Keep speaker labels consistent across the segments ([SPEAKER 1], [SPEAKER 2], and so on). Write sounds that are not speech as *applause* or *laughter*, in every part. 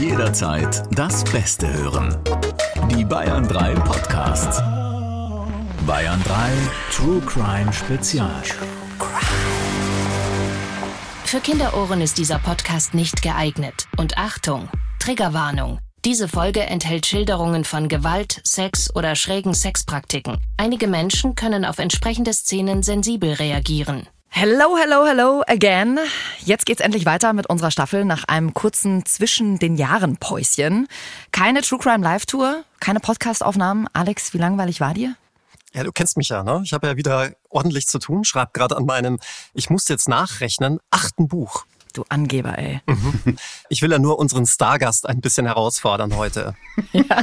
[SPEAKER 1] Jederzeit das Beste hören. Die Bayern 3 Podcasts. Bayern 3 True Crime Spezial.
[SPEAKER 2] Für Kinderohren ist dieser Podcast nicht geeignet. Und Achtung, Triggerwarnung. Diese Folge enthält Schilderungen von Gewalt, Sex oder schrägen Sexpraktiken. Einige Menschen können auf entsprechende Szenen sensibel reagieren.
[SPEAKER 3] Hello, hello, hello again. Jetzt geht's endlich weiter mit unserer Staffel nach einem kurzen Zwischen den Jahren Päuschen. Keine True Crime Live Tour, keine Podcastaufnahmen. Alex, wie langweilig war dir?
[SPEAKER 4] Ja, du kennst mich ja, ne? Ich habe ja wieder ordentlich zu tun, schreib gerade an meinem, ich muss jetzt nachrechnen, achten Buch.
[SPEAKER 3] Du Angeber, ey. *laughs*
[SPEAKER 4] Ich will ja nur unseren Stargast ein bisschen herausfordern heute. *laughs*
[SPEAKER 3] Ja,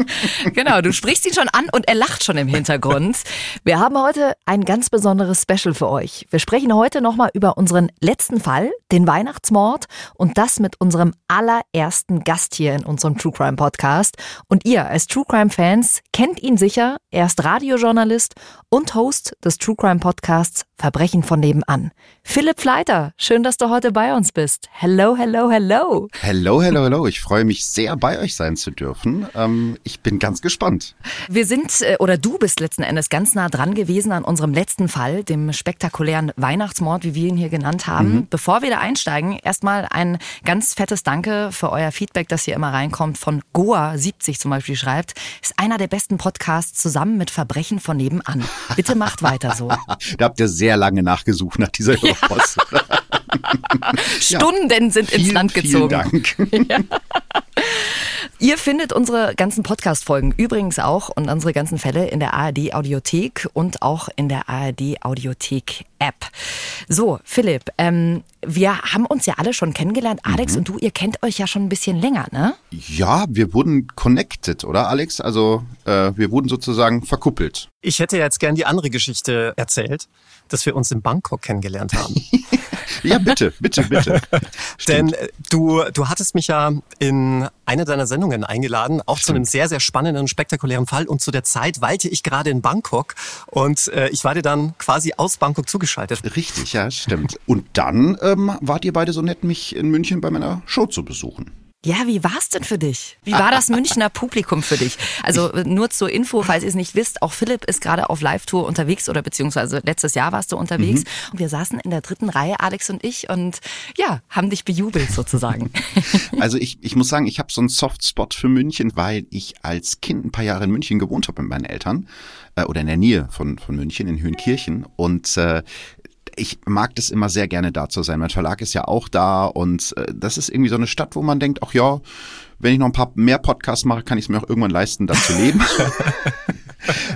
[SPEAKER 3] genau, du sprichst ihn schon an und er lacht schon im Hintergrund. Wir haben heute ein ganz besonderes Special für euch. Wir sprechen heute nochmal über unseren letzten Fall, den Weihnachtsmord und das mit unserem allerersten Gast hier in unserem True Crime Podcast. Und ihr als True Crime Fans kennt ihn sicher. Er ist Radiojournalist und Host des True Crime Podcasts Verbrechen von nebenan. Philipp Fleiter, schön, dass du heute bei uns bist. Hello, hello, hello.
[SPEAKER 5] Hello, hello, hello. Ich freue mich sehr, bei euch sein zu dürfen. Ähm, ich bin ganz gespannt.
[SPEAKER 3] Wir sind, äh, oder du bist letzten Endes ganz nah dran gewesen an unserem letzten Fall, dem spektakulären Weihnachtsmord, wie wir ihn hier genannt haben.
[SPEAKER 5] Mhm.
[SPEAKER 3] Bevor wir da einsteigen, erstmal ein ganz fettes Danke für euer Feedback, das hier immer reinkommt. Von Goa70 zum Beispiel schreibt, ist einer der besten Podcasts zusammen mit Verbrechen von nebenan. Bitte macht weiter so. *laughs*
[SPEAKER 5] Da habt ihr sehr lange nachgesucht nach dieser *laughs* Post. *laughs*
[SPEAKER 3] Stunden sind ins
[SPEAKER 5] Vielen,
[SPEAKER 3] Land
[SPEAKER 5] vielen
[SPEAKER 3] gezogen.
[SPEAKER 5] Dank. *laughs*
[SPEAKER 3] Ihr findet unsere ganzen Podcast-Folgen übrigens auch und unsere ganzen Fälle in der ARD Audiothek und auch in der ARD Audiothek App. So, Philipp, ähm, wir haben uns ja alle schon kennengelernt. Alex und du, ihr kennt euch ja schon ein bisschen länger, ne?
[SPEAKER 5] Ja, wir wurden connected, oder Alex? Also äh, wir wurden sozusagen verkuppelt.
[SPEAKER 4] Ich hätte jetzt gern die andere Geschichte erzählt, dass wir uns in Bangkok kennengelernt haben. *laughs*
[SPEAKER 5] Ja, bitte, bitte, bitte. *laughs*
[SPEAKER 4] Denn
[SPEAKER 5] Stimmt.
[SPEAKER 4] äh, du, du hattest mich ja in eine deiner Sendungen eingeladen, auch zu einem sehr, sehr spannenden, spektakulären Fall. Und zu der Zeit weilte ich gerade in Bangkok und äh, ich war dir dann quasi aus Bangkok zugeschaltet.
[SPEAKER 5] Richtig, ja, stimmt. Und dann ähm, wart ihr beide so nett, mich in München bei meiner Show zu besuchen.
[SPEAKER 3] Ja, wie war's denn für dich? Wie war das Münchner Publikum für dich? Also nur zur Info, falls ihr es nicht wisst, auch Philipp ist gerade auf Live-Tour unterwegs oder beziehungsweise letztes Jahr warst du unterwegs und wir saßen in der dritten Reihe, Alex und ich, und ja, haben dich bejubelt sozusagen. *laughs*
[SPEAKER 5] Also ich, ich muss sagen, ich habe so einen Softspot für München, weil ich als Kind ein paar Jahre in München gewohnt habe mit meinen Eltern äh, oder in der Nähe von, von München, in Höhenkirchen. Und äh, ich mag das immer sehr gerne da zu sein. Mein Verlag ist ja auch da und äh, das ist irgendwie so eine Stadt, wo man denkt, ach ja, wenn ich noch ein paar mehr Podcasts mache, kann ich es mir auch irgendwann leisten, da zu leben. *laughs*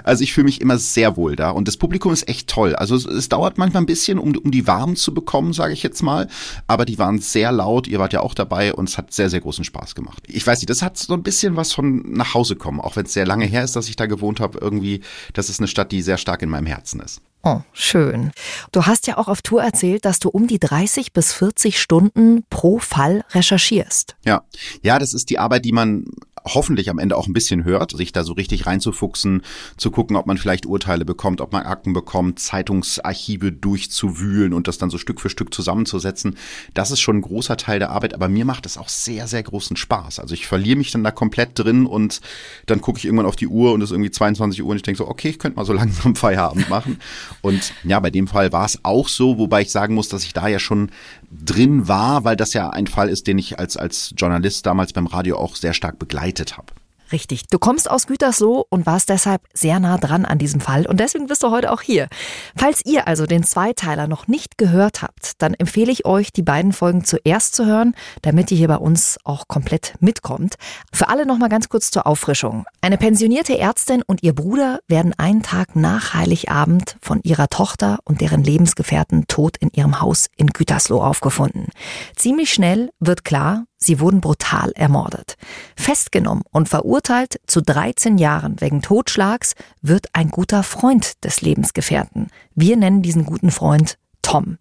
[SPEAKER 5] Also ich fühle mich immer sehr wohl da und das Publikum ist echt toll. Also es, es dauert manchmal ein bisschen, um, um die warm zu bekommen, sage ich jetzt mal. Aber die waren sehr laut, ihr wart ja auch dabei und es hat sehr, sehr großen Spaß gemacht. Ich weiß nicht, das hat so ein bisschen was von nach Hause kommen, auch wenn es sehr lange her ist, dass ich da gewohnt habe. Irgendwie, das ist eine Stadt, die sehr stark in meinem Herzen ist.
[SPEAKER 3] Oh, schön. Du hast ja auch auf Tour erzählt, dass du um die 30 bis 40 Stunden pro Fall recherchierst.
[SPEAKER 5] Ja, ja, das ist die Arbeit, die man hoffentlich am Ende auch ein bisschen hört, sich da so richtig reinzufuchsen, zu gucken, ob man vielleicht Urteile bekommt, ob man Akten bekommt, Zeitungsarchive durchzuwühlen und das dann so Stück für Stück zusammenzusetzen. Das ist schon ein großer Teil der Arbeit, aber mir macht es auch sehr, sehr großen Spaß. Also ich verliere mich dann da komplett drin und dann gucke ich irgendwann auf die Uhr und es ist irgendwie 22 Uhr und ich denke so, okay, ich könnte mal so *laughs* langsam Feierabend machen. Und ja, bei dem Fall war es auch so, wobei ich sagen muss, dass ich da ja schon drin war, weil das ja ein Fall ist, den ich als, als Journalist damals beim Radio auch sehr stark begleitet habe.
[SPEAKER 3] Richtig. Du kommst aus Gütersloh und warst deshalb sehr nah dran an diesem Fall und deswegen bist du heute auch hier. Falls ihr also den Zweiteiler noch nicht gehört habt, dann empfehle ich euch, die beiden Folgen zuerst zu hören, damit ihr hier bei uns auch komplett mitkommt. Für alle nochmal ganz kurz zur Auffrischung. Eine pensionierte Ärztin und ihr Bruder werden einen Tag nach Heiligabend von ihrer Tochter und deren Lebensgefährten tot in ihrem Haus in Gütersloh aufgefunden. Ziemlich schnell wird klar, Sie wurden brutal ermordet. Festgenommen und verurteilt zu 13 Jahren wegen Totschlags wird ein guter Freund des Lebensgefährten. Wir nennen diesen guten Freund Tom.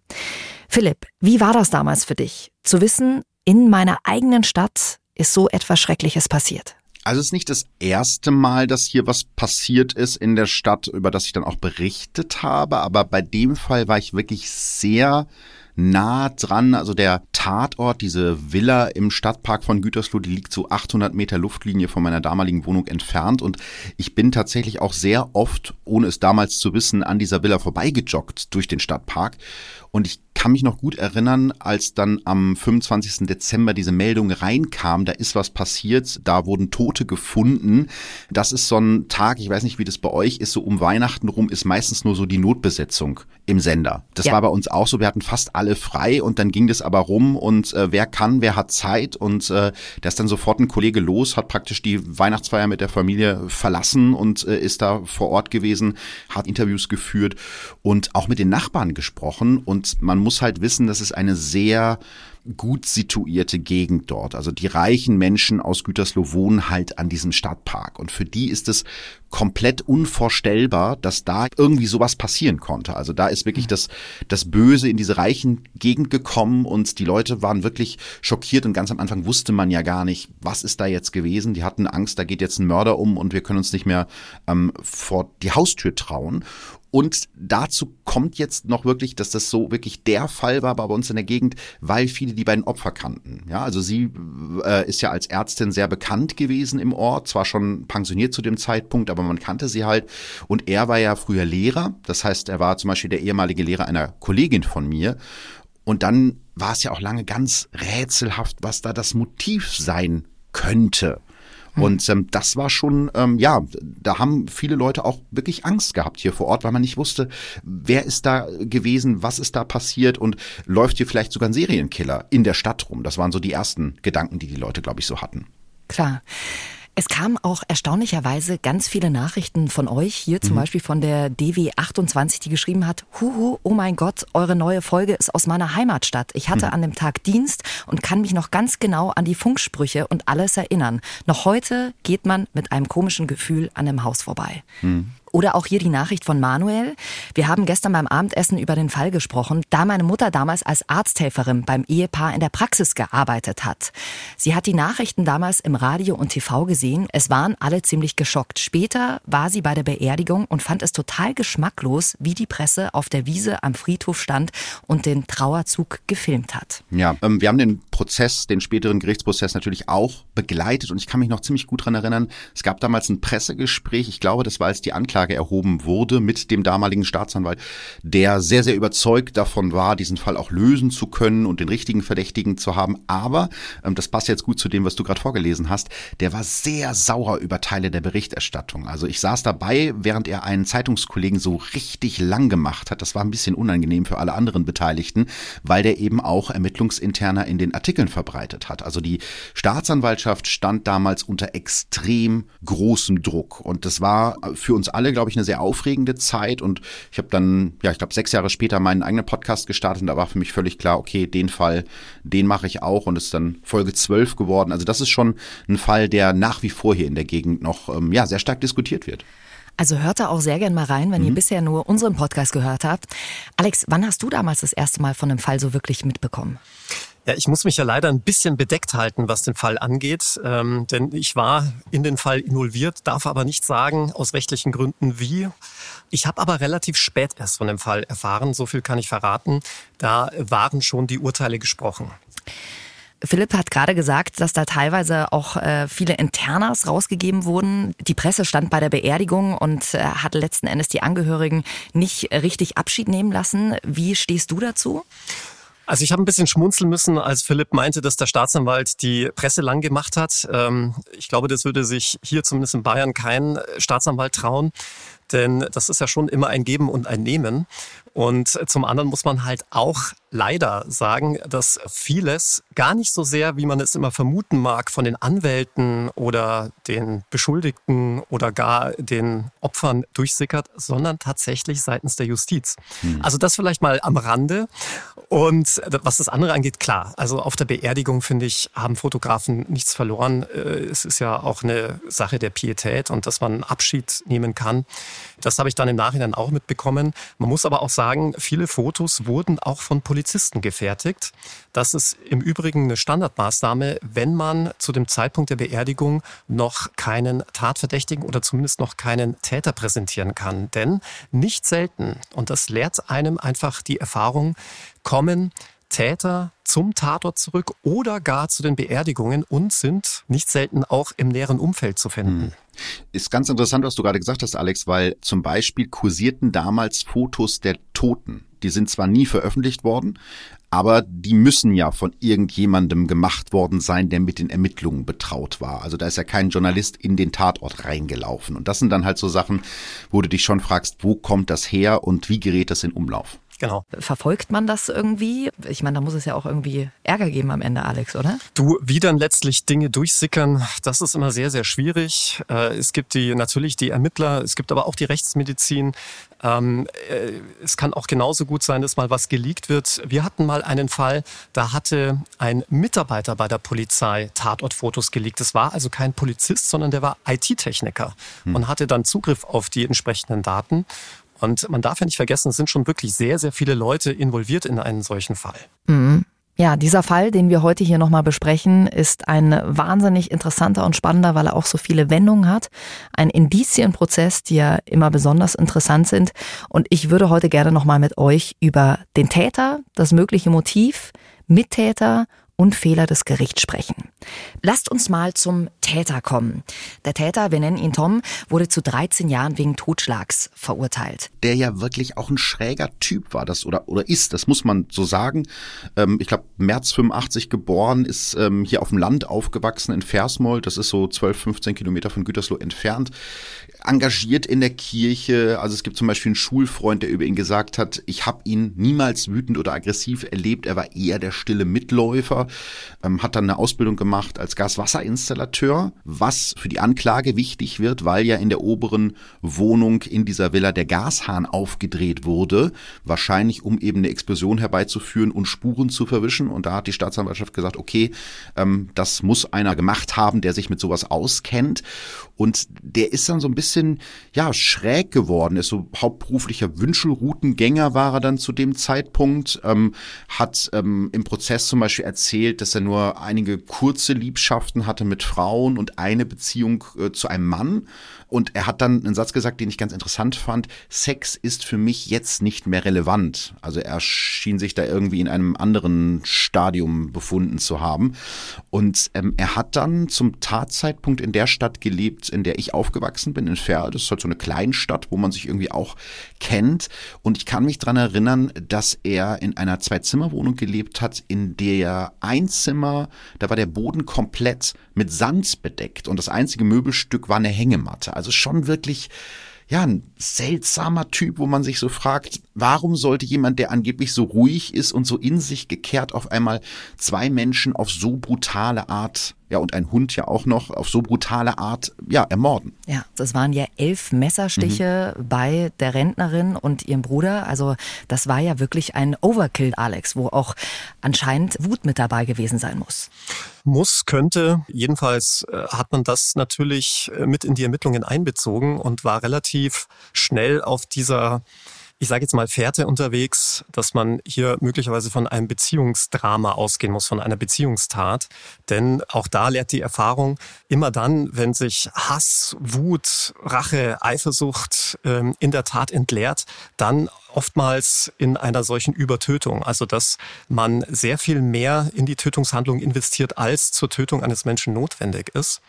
[SPEAKER 3] Philipp, wie war das damals für dich, zu wissen, in meiner eigenen Stadt ist so etwas Schreckliches passiert?
[SPEAKER 5] Also es ist nicht das erste Mal, dass hier was passiert ist in der Stadt, über das ich dann auch berichtet habe, aber bei dem Fall war ich wirklich sehr nah dran. Also der Tatort, diese Villa im Stadtpark von Gütersloh, die liegt so 800 Meter Luftlinie von meiner damaligen Wohnung entfernt. Und ich bin tatsächlich auch sehr oft, ohne es damals zu wissen, an dieser Villa vorbeigejoggt durch den Stadtpark. Und ich kann mich noch gut erinnern, als dann am 25. Dezember diese Meldung reinkam, da ist was passiert, da wurden Tote gefunden. Das ist so ein Tag, ich weiß nicht, wie das bei euch ist, so um Weihnachten rum ist meistens nur so die Notbesetzung im Sender. Das ja. war bei uns auch so, wir hatten fast alle frei und dann ging das aber rum und äh, wer kann, wer hat Zeit und äh, da ist dann sofort ein Kollege los, hat praktisch die Weihnachtsfeier mit der Familie verlassen und äh, ist da vor Ort gewesen, hat Interviews geführt und auch mit den Nachbarn gesprochen und man muss halt wissen, dass es eine sehr gut situierte Gegend dort. Also die reichen Menschen aus Gütersloh wohnen halt an diesem Stadtpark. Und für die ist es komplett unvorstellbar, dass da irgendwie sowas passieren konnte. Also da ist wirklich das, das Böse in diese reichen Gegend gekommen und die Leute waren wirklich schockiert und ganz am Anfang wusste man ja gar nicht, was ist da jetzt gewesen. Die hatten Angst, da geht jetzt ein Mörder um und wir können uns nicht mehr ähm, vor die Haustür trauen. Und dazu kommt jetzt noch wirklich, dass das so wirklich der Fall war bei uns in der Gegend, weil viele die beiden Opfer kannten. Ja, also sie äh, ist ja als Ärztin sehr bekannt gewesen im Ort, zwar schon pensioniert zu dem Zeitpunkt, aber man kannte sie halt. Und er war ja früher Lehrer, das heißt, er war zum Beispiel der ehemalige Lehrer einer Kollegin von mir. Und dann war es ja auch lange ganz rätselhaft, was da das Motiv sein könnte. Hm. Und ähm, das war schon, ähm, ja, da haben viele Leute auch wirklich Angst gehabt hier vor Ort, weil man nicht wusste, wer ist da gewesen, was ist da passiert und läuft hier vielleicht sogar ein Serienkiller in der Stadt rum. Das waren so die ersten Gedanken, die die Leute, glaube ich, so hatten.
[SPEAKER 3] Klar. Es kamen auch erstaunlicherweise ganz viele Nachrichten von euch, hier zum mhm. Beispiel von der DW28, die geschrieben hat, Huhu, oh mein Gott, eure neue Folge ist aus meiner Heimatstadt. Ich hatte mhm. an dem Tag Dienst und kann mich noch ganz genau an die Funksprüche und alles erinnern. Noch heute geht man mit einem komischen Gefühl an dem Haus vorbei. Mhm. Oder auch hier die Nachricht von Manuel. Wir haben gestern beim Abendessen über den Fall gesprochen, da meine Mutter damals als Arzthelferin beim Ehepaar in der Praxis gearbeitet hat. Sie hat die Nachrichten damals im Radio und TV gesehen. Es waren alle ziemlich geschockt. Später war sie bei der Beerdigung und fand es total geschmacklos, wie die Presse auf der Wiese am Friedhof stand und den Trauerzug gefilmt hat.
[SPEAKER 5] Ja, ähm, wir haben den Prozess, den späteren Gerichtsprozess natürlich auch begleitet und ich kann mich noch ziemlich gut dran erinnern. Es gab damals ein Pressegespräch. Ich glaube, das war als die Anklage Anklage erhoben wurde mit dem damaligen Staatsanwalt, der sehr, sehr überzeugt davon war, diesen Fall auch lösen zu können und den richtigen Verdächtigen zu haben. Aber, ähm, das passt jetzt gut zu dem, was du gerade vorgelesen hast, der war sehr sauer über Teile der Berichterstattung. Also ich saß dabei, während er einen Zeitungskollegen so richtig lang gemacht hat. Das war ein bisschen unangenehm für alle anderen Beteiligten, weil der eben auch Ermittlungsinterner in den Artikeln verbreitet hat. Also die Staatsanwaltschaft stand damals unter extrem großem Druck. Und das war für uns alle alle, glaube ich, eine sehr aufregende Zeit und ich habe dann, ja, ich glaube, sechs Jahre später meinen eigenen Podcast gestartet und da war für mich völlig klar, okay, den Fall, den mache ich auch und ist dann Folge 12 geworden. Also das ist schon ein Fall, der nach wie vor hier in der Gegend noch, ähm, ja, sehr stark diskutiert wird.
[SPEAKER 3] Also hört da auch sehr gern mal rein, wenn mhm. ihr bisher nur unseren Podcast gehört habt. Alex, wann hast du damals das erste Mal von dem Fall so wirklich mitbekommen?
[SPEAKER 4] Ja, ich muss mich ja leider ein bisschen bedeckt halten, was den Fall angeht, ähm, denn ich war in den Fall involviert, darf aber nicht sagen, aus rechtlichen Gründen wie. Ich habe aber relativ spät erst von dem Fall erfahren, so viel kann ich verraten. Da waren schon die Urteile gesprochen.
[SPEAKER 3] Philipp hat gerade gesagt, dass da teilweise auch äh, viele Internas rausgegeben wurden. Die Presse stand bei der Beerdigung und äh, hat letzten Endes die Angehörigen nicht richtig Abschied nehmen lassen. Wie stehst du dazu?
[SPEAKER 4] Also ich habe ein bisschen schmunzeln müssen, als Philipp meinte, dass der Staatsanwalt die Presse lang gemacht hat. Ähm, ich glaube, das würde sich hier zumindest in Bayern kein Staatsanwalt trauen. Denn das ist ja schon immer ein Geben und ein Nehmen. Und zum anderen muss man halt auch leider sagen, dass vieles gar nicht so sehr, wie man es immer vermuten mag, von den Anwälten oder den Beschuldigten oder gar den Opfern durchsickert, sondern tatsächlich seitens der Justiz. Hm. Also das vielleicht mal am Rande. Und was das andere angeht, klar, also auf der Beerdigung, finde ich, haben Fotografen nichts verloren. Äh, es ist ja auch eine Sache der Pietät und dass man Abschied nehmen kann. Das habe ich dann im Nachhinein auch mitbekommen. Man muss aber auch sagen, viele Fotos wurden auch von Polizisten gefertigt. Das ist im Übrigen eine Standardmaßnahme, wenn man zu dem Zeitpunkt der Beerdigung noch keinen Tatverdächtigen oder zumindest noch keinen Täter präsentieren kann. Denn nicht selten, und das lehrt einem einfach die Erfahrung, kommen Täter zum Tatort zurück oder gar zu den Beerdigungen und sind nicht selten auch im näheren Umfeld zu finden. Hm.
[SPEAKER 5] Ist ganz interessant, was du gerade gesagt hast, Alex, weil zum Beispiel kursierten damals Fotos der Toten. Die sind zwar nie veröffentlicht worden, aber die müssen ja von irgendjemandem gemacht worden sein, der mit den Ermittlungen betraut war. Also da ist ja kein Journalist in den Tatort reingelaufen. Und das sind dann halt so Sachen, wo du dich schon fragst, wo kommt das her und wie gerät das in Umlauf?
[SPEAKER 3] Genau. Verfolgt man das irgendwie? Ich meine, da muss es ja auch irgendwie Ärger geben am Ende, Alex, oder?
[SPEAKER 4] Du, wie dann letztlich Dinge durchsickern, das ist immer sehr, sehr schwierig. Äh, es gibt die natürlich die Ermittler, es gibt aber auch die Rechtsmedizin. Ähm, äh, es kann auch genauso gut sein, dass mal was geleakt wird. Wir hatten mal einen Fall, da hatte ein Mitarbeiter bei der Polizei Tatortfotos geleakt. Das war also kein Polizist, sondern der war IT-Techniker hm. und hatte dann Zugriff auf die entsprechenden Daten. Und man darf ja nicht vergessen, es sind schon wirklich sehr, sehr viele Leute involviert in einen solchen Fall.
[SPEAKER 3] Mhm. Ja, dieser Fall, den wir heute hier nochmal besprechen, ist ein wahnsinnig interessanter und spannender, weil er auch so viele Wendungen hat. Ein Indizienprozess, die ja immer besonders interessant sind. Und ich würde heute gerne nochmal mit euch über den Täter, das mögliche Motiv, Mittäter und Fehler des Gerichts sprechen. Lasst uns mal zum Täter kommen. Der Täter, wir nennen ihn Tom, wurde zu 13 Jahren wegen Totschlags verurteilt.
[SPEAKER 5] Der ja wirklich auch ein schräger Typ war, das oder oder ist, das muss man so sagen. Ähm, ich glaube, März 85 geboren, ist ähm, hier auf dem Land aufgewachsen in Versmold. Das ist so 12, 15 Kilometer von Gütersloh entfernt engagiert in der Kirche. Also es gibt zum Beispiel einen Schulfreund, der über ihn gesagt hat, ich habe ihn niemals wütend oder aggressiv erlebt. Er war eher der stille Mitläufer, ähm, hat dann eine Ausbildung gemacht als Gaswasserinstallateur, was für die Anklage wichtig wird, weil ja in der oberen Wohnung in dieser Villa der Gashahn aufgedreht wurde, wahrscheinlich um eben eine Explosion herbeizuführen und Spuren zu verwischen. Und da hat die Staatsanwaltschaft gesagt, okay, ähm, das muss einer gemacht haben, der sich mit sowas auskennt. Und der ist dann so ein bisschen ja, schräg geworden ist. So hauptberuflicher Wünschelroutengänger war er dann zu dem Zeitpunkt, ähm, hat ähm, im Prozess zum Beispiel erzählt, dass er nur einige kurze Liebschaften hatte mit Frauen und eine Beziehung äh, zu einem Mann. Und er hat dann einen Satz gesagt, den ich ganz interessant fand. Sex ist für mich jetzt nicht mehr relevant. Also er schien sich da irgendwie in einem anderen Stadium befunden zu haben. Und ähm, er hat dann zum Tatzeitpunkt in der Stadt gelebt, in der ich aufgewachsen bin, in Ferl. Das ist halt so eine Kleinstadt, wo man sich irgendwie auch kennt. Und ich kann mich dran erinnern, dass er in einer Zwei-Zimmer-Wohnung gelebt hat, in der ein Zimmer, da war der Boden komplett mit Sand bedeckt und das einzige Möbelstück war eine Hängematte. Also schon wirklich ja, ein seltsamer Typ, wo man sich so fragt, warum sollte jemand, der angeblich so ruhig ist und so in sich gekehrt, auf einmal zwei Menschen auf so brutale Art ja, und ein Hund ja auch noch auf so brutale Art, ja, ermorden.
[SPEAKER 3] Ja, das waren ja elf Messerstiche mhm. bei der Rentnerin und ihrem Bruder. Also das war ja wirklich ein Overkill, Alex, wo auch anscheinend Wut mit dabei gewesen sein muss.
[SPEAKER 4] Muss, könnte. Jedenfalls äh, hat man das natürlich äh, mit in die Ermittlungen einbezogen und war relativ schnell auf dieser ich sage jetzt mal, Fährte unterwegs, dass man hier möglicherweise von einem Beziehungsdrama ausgehen muss, von einer Beziehungstat. Denn auch da lehrt die Erfahrung, immer dann, wenn sich Hass, Wut, Rache, Eifersucht ähm, in der Tat entleert, dann oftmals in einer solchen Übertötung. Also dass man sehr viel mehr in die Tötungshandlung investiert, als zur Tötung eines Menschen notwendig ist.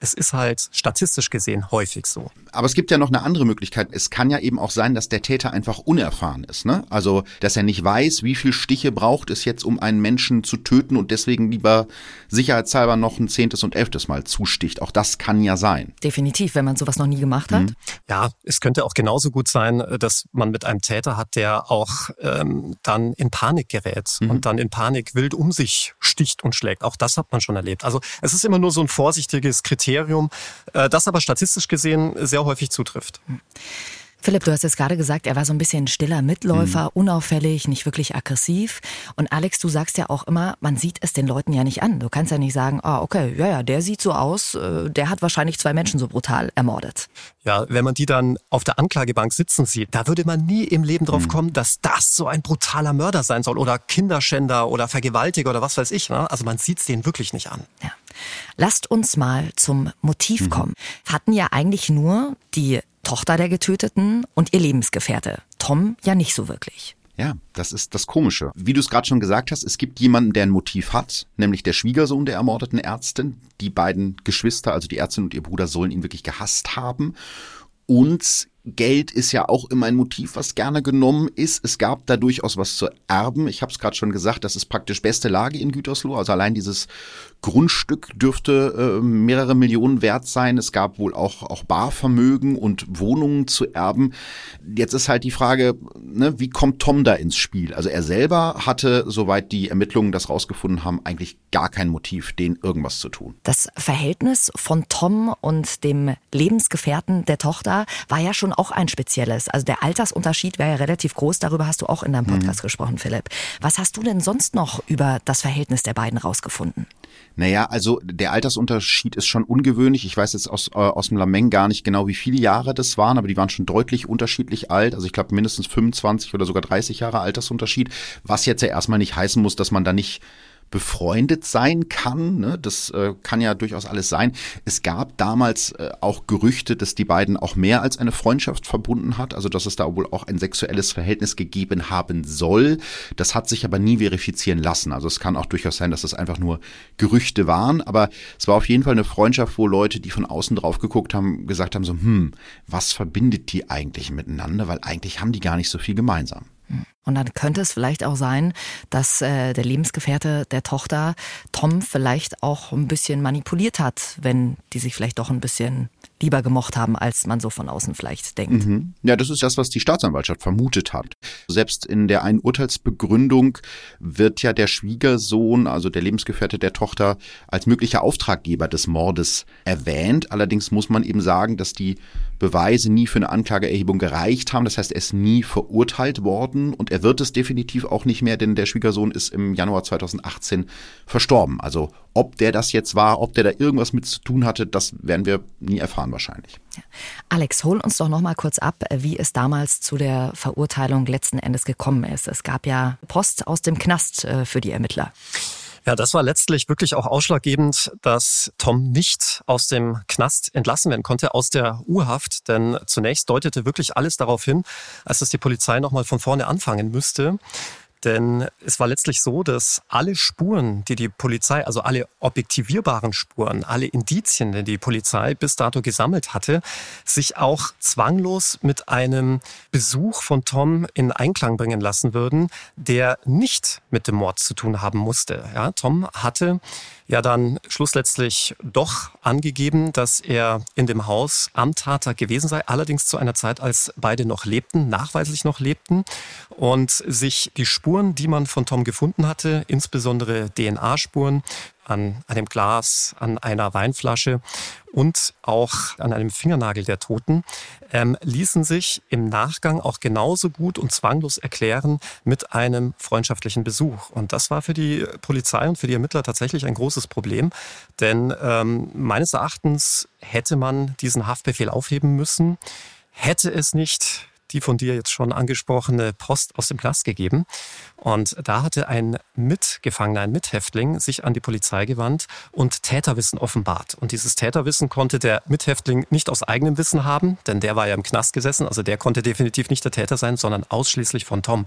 [SPEAKER 4] Es ist halt statistisch gesehen häufig so.
[SPEAKER 5] Aber es gibt ja noch eine andere Möglichkeit. Es kann ja eben auch sein, dass der Täter einfach unerfahren ist. Ne? Also, dass er nicht weiß, wie viel Stiche braucht es jetzt, um einen Menschen zu töten und deswegen lieber sicherheitshalber noch ein zehntes und elftes Mal zusticht. Auch das kann ja sein.
[SPEAKER 3] Definitiv, wenn man sowas noch nie gemacht hat. Mhm.
[SPEAKER 4] Ja, es könnte auch genauso gut sein, dass man mit einem Täter hat, der auch ähm, dann in Panik gerät mhm. und dann in Panik wild um sich sticht und schlägt. Auch das hat man schon erlebt. Also es ist immer nur so ein vorsichtiges Kriterium äh, das aber statistisch gesehen sehr häufig zutrifft.
[SPEAKER 3] Philipp, du hast jetzt gerade gesagt, er war so ein bisschen stiller Mitläufer, mhm. unauffällig, nicht wirklich aggressiv. Und Alex, du sagst ja auch immer, man sieht es den Leuten ja nicht an. Du kannst ja nicht sagen, ah, okay, ja, ja, der sieht so aus, äh, der hat wahrscheinlich zwei Menschen so brutal ermordet.
[SPEAKER 4] Ja, wenn man die dann auf der Anklagebank sitzen sieht, da würde man nie im Leben drauf mhm. kommen, dass das so ein brutaler Mörder sein soll oder Kinderschänder oder Vergewaltiger oder was weiß ich. Ne? Also man sieht es denen wirklich nicht an.
[SPEAKER 3] Ja. Lasst uns mal zum Motiv mhm. kommen. Hatten ja eigentlich nur die Tochter der Getöteten und ihr Lebensgefährte. Tom ja nicht so wirklich.
[SPEAKER 5] Ja, das ist das Komische. Wie du es gerade schon gesagt hast, es gibt jemanden, der ein Motiv hat, nämlich der Schwiegersohn der ermordeten Ärztin. Die beiden Geschwister, also die Ärztin und ihr Bruder, sollen ihn wirklich gehasst haben. Und Geld ist ja auch immer ein Motiv, was gerne genommen ist. Es gab da durchaus was zu erben. Ich habe es gerade schon gesagt, das ist praktisch beste Lage in Gütersloh. Also allein dieses Grundstück dürfte äh, mehrere Millionen wert sein. Es gab wohl auch, auch Barvermögen und Wohnungen zu erben. Jetzt ist halt die Frage, ne, wie kommt Tom da ins Spiel? Also er selber hatte, soweit die Ermittlungen das rausgefunden haben, eigentlich gar kein Motiv, den irgendwas zu tun.
[SPEAKER 3] Das Verhältnis von Tom und dem Lebensgefährten der Tochter war ja schon auch ein spezielles. Also der Altersunterschied wäre ja relativ groß. Darüber hast du auch in deinem mhm. Podcast mhm. gesprochen, Philipp. Was hast du denn sonst noch über das Verhältnis der beiden rausgefunden?
[SPEAKER 5] Naja, also der Altersunterschied ist schon ungewöhnlich. Ich weiß jetzt aus, äh, aus dem Lameng gar nicht genau, wie viele Jahre das waren, aber die waren schon deutlich unterschiedlich alt. Also ich glaube mindestens 25 oder sogar 30 Jahre Altersunterschied, was jetzt ja erstmal nicht heißen muss, dass man da nicht befreundet sein kann. Ne? Das äh, kann ja durchaus alles sein. Es gab damals äh, auch Gerüchte, dass die beiden auch mehr als eine Freundschaft verbunden hat, also dass es da wohl auch ein sexuelles Verhältnis gegeben haben soll. Das hat sich aber nie verifizieren lassen. Also es kann auch durchaus sein, dass es einfach nur Gerüchte waren, aber es war auf jeden Fall eine Freundschaft, wo Leute, die von außen drauf geguckt haben, gesagt haben so, hm, was verbindet die eigentlich miteinander? Weil eigentlich haben die gar nicht so viel gemeinsam.
[SPEAKER 3] Und dann könnte es vielleicht auch sein, dass äh, der Lebensgefährte der Tochter Tom vielleicht auch ein bisschen manipuliert hat, wenn die sich vielleicht doch ein bisschen lieber gemocht haben, als man so von außen vielleicht denkt.
[SPEAKER 5] Mhm. Ja, das ist das, was die Staatsanwaltschaft vermutet hat. Selbst in der einen Urteilsbegründung wird ja der Schwiegersohn, also der Lebensgefährte der Tochter, als möglicher Auftraggeber des Mordes erwähnt. Allerdings muss man eben sagen, dass die Beweise nie für eine Anklageerhebung gereicht haben. Das heißt, er ist nie verurteilt worden und er wird es definitiv auch nicht mehr, denn der Schwiegersohn ist im Januar 2018 verstorben. Also ob der das jetzt war, ob der da irgendwas mit zu tun hatte, das werden wir nie erfahren wahrscheinlich.
[SPEAKER 3] Alex, hol uns doch noch mal kurz ab, wie es damals zu der Verurteilung letzten Endes gekommen ist. Es gab ja Post aus dem Knast äh, für die Ermittler.
[SPEAKER 4] Ja, das war letztlich wirklich auch ausschlaggebend, dass Tom nicht aus dem Knast entlassen werden konnte, aus der U-Haft. Denn zunächst deutete wirklich alles darauf hin, als dass die Polizei nochmal von vorne anfangen müsste. Denn es war letztlich so, dass alle Spuren, die die Polizei, also alle objektivierbaren Spuren, alle Indizien, die die Polizei bis dato gesammelt hatte, sich auch zwanglos mit einem Besuch von Tom in Einklang bringen lassen würden, der nicht mit dem Mord zu tun haben musste. Ja, Tom hatte ja dann schlussletztlich doch angegeben, dass er in dem Haus am Tatag gewesen sei, allerdings zu einer Zeit, als beide noch lebten, nachweislich noch lebten und sich die Spuren, die man von Tom gefunden hatte, insbesondere DNA-Spuren, an einem Glas, an einer Weinflasche und auch an einem Fingernagel der Toten, ähm, ließen sich im Nachgang auch genauso gut und zwanglos erklären mit einem freundschaftlichen Besuch. Und das war für die Polizei und für die Ermittler tatsächlich ein großes Problem, denn ähm, meines Erachtens hätte man diesen Haftbefehl aufheben müssen, hätte es nicht die von dir jetzt schon angesprochene Post aus dem Knast gegeben. Und da hatte ein Mitgefangener, ein Mithäftling sich an die Polizei gewandt und Täterwissen offenbart. Und dieses Täterwissen konnte der Mithäftling nicht aus eigenem Wissen haben, denn der war ja im Knast gesessen, also der konnte definitiv nicht der Täter sein, sondern ausschließlich von Tom.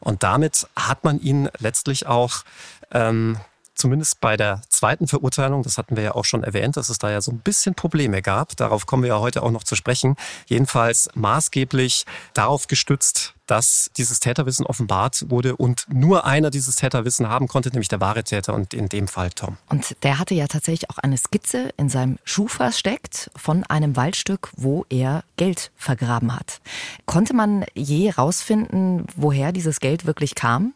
[SPEAKER 4] Und damit hat man ihn letztlich auch ähm, zumindest bei der zweiten Verurteilung, das hatten wir ja auch schon erwähnt, dass es da ja so ein bisschen Probleme gab. Darauf kommen wir ja heute auch noch zu sprechen. Jedenfalls maßgeblich darauf gestützt, dass dieses Täterwissen offenbart wurde und nur einer dieses Täterwissen haben konnte, nämlich der wahre Täter und in dem Fall Tom.
[SPEAKER 3] Und der hatte ja tatsächlich auch eine Skizze in seinem Schuh versteckt von einem Waldstück, wo er Geld vergraben hat. Konnte man je rausfinden, woher dieses Geld wirklich kam?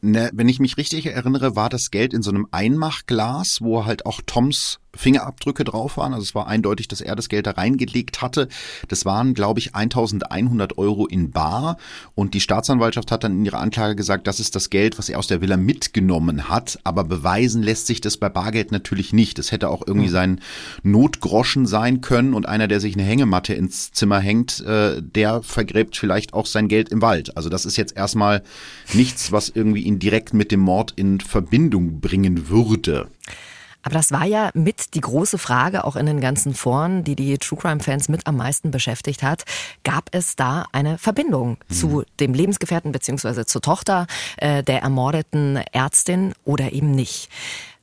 [SPEAKER 5] Ne, wenn ich mich richtig erinnere, war das Geld in so einem Einmachglas, wo halt auch Toms Fingerabdrücke drauf waren. Also es war eindeutig, dass er das Geld da reingelegt hatte. Das waren, glaube ich, 1100 Euro in Bar. Und die Staatsanwaltschaft hat dann in ihrer Anklage gesagt, das ist das Geld, was er aus der Villa mitgenommen hat. Aber beweisen lässt sich das bei Bargeld natürlich nicht. Es hätte auch irgendwie hm. sein Notgroschen sein können. Und einer, der sich eine Hängematte ins Zimmer hängt, äh, der vergräbt vielleicht auch sein Geld im Wald. Also das ist jetzt erstmal nichts, was irgendwie ihn direkt mit dem Mord in Verbindung bringen würde.
[SPEAKER 3] Aber das war ja mit die große Frage auch in den ganzen Foren, die die True Crime Fans mit am meisten beschäftigt hat. Gab es da eine Verbindung mhm. zu dem Lebensgefährten beziehungsweise zur Tochter äh, der ermordeten Ärztin oder eben nicht?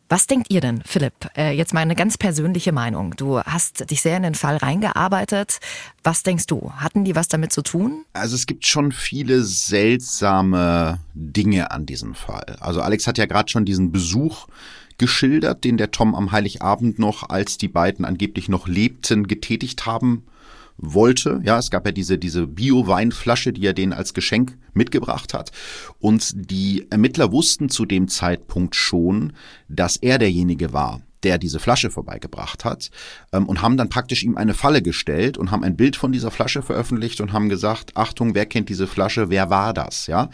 [SPEAKER 3] Was denkt ihr denn, Philipp? Äh, jetzt mal eine ganz persönliche Meinung. Du hast dich sehr in den Fall reingearbeitet. Was denkst du? Hatten die was damit zu tun?
[SPEAKER 5] Also es gibt schon viele seltsame Dinge an diesem Fall. Also Alex hat ja gerade schon diesen Besuch geschildert, den der Tom am Heiligabend noch, als die beiden angeblich noch lebten, getätigt haben wollte. Ja, es gab ja diese, diese Bio-Weinflasche, die er denen als Geschenk mitgebracht hat. Und die Ermittler wussten zu dem Zeitpunkt schon, dass er derjenige war, der diese Flasche vorbeigebracht hat ähm, und haben dann praktisch ihm eine Falle gestellt und haben ein Bild von dieser Flasche veröffentlicht und haben gesagt, Achtung, wer kennt diese Flasche, wer war das, ja?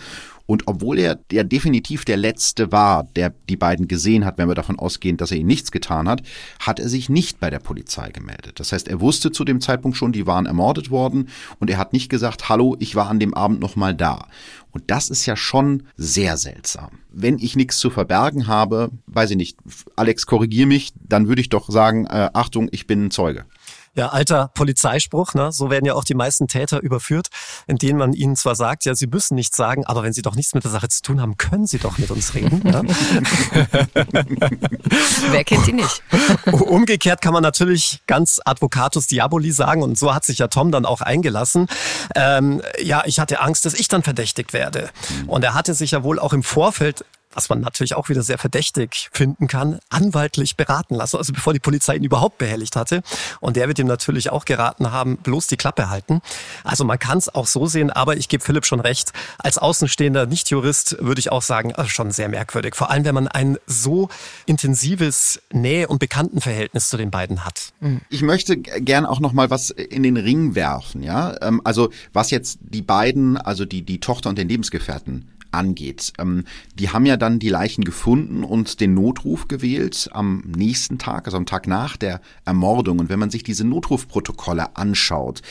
[SPEAKER 5] Und obwohl er der definitiv der Letzte war, der die beiden gesehen hat, wenn wir davon ausgehen, dass er ihnen nichts getan hat, hat er sich nicht bei der Polizei gemeldet. Das heißt, er wusste zu dem Zeitpunkt schon, die waren ermordet worden und er hat nicht gesagt, hallo, ich war an dem Abend noch mal da. Und das ist ja schon sehr seltsam. Wenn ich nichts zu verbergen habe, weiß ich nicht, Alex, korrigier mich, dann würde ich doch sagen, äh, Achtung, ich bin ein Zeuge.
[SPEAKER 4] Ja, alter Polizeispruch, ne? So werden ja auch die meisten Täter überführt, in denen man ihnen zwar sagt, ja, sie müssen nichts sagen, aber wenn sie doch nichts mit der Sache zu tun haben, können sie doch mit uns reden. Ja? *laughs*
[SPEAKER 3] Wer kennt sie nicht? *laughs*
[SPEAKER 4] Umgekehrt kann man natürlich ganz Advocatus Diaboli sagen und so hat sich ja Tom dann auch eingelassen. Ähm, ja, ich hatte Angst, dass ich dann verdächtigt werde. Und er hatte sich ja wohl auch im Vorfeld was man natürlich auch wieder sehr verdächtig finden kann, anwaltlich beraten lassen, also bevor die Polizei ihn überhaupt behelligt hatte. Und der wird ihm natürlich auch geraten haben, bloß die Klappe halten. Also man kann es auch so sehen, aber ich gebe Philipp schon recht. Als Außenstehender Nicht-Jurist würde ich auch sagen, also schon sehr merkwürdig. Vor allem, wenn man ein so intensives Nähe- und Bekanntenverhältnis zu den beiden hat.
[SPEAKER 5] Mhm. Ich möchte gern auch noch mal was in den Ring werfen, ja. Ähm, also was jetzt die beiden, also die, die Tochter und den Lebensgefährten angeht. Ähm, die haben ja dann die Leichen gefunden und den Notruf gewählt am nächsten Tag, also am Tag nach der Ermordung. Und wenn man sich diese Notrufprotokolle anschaut,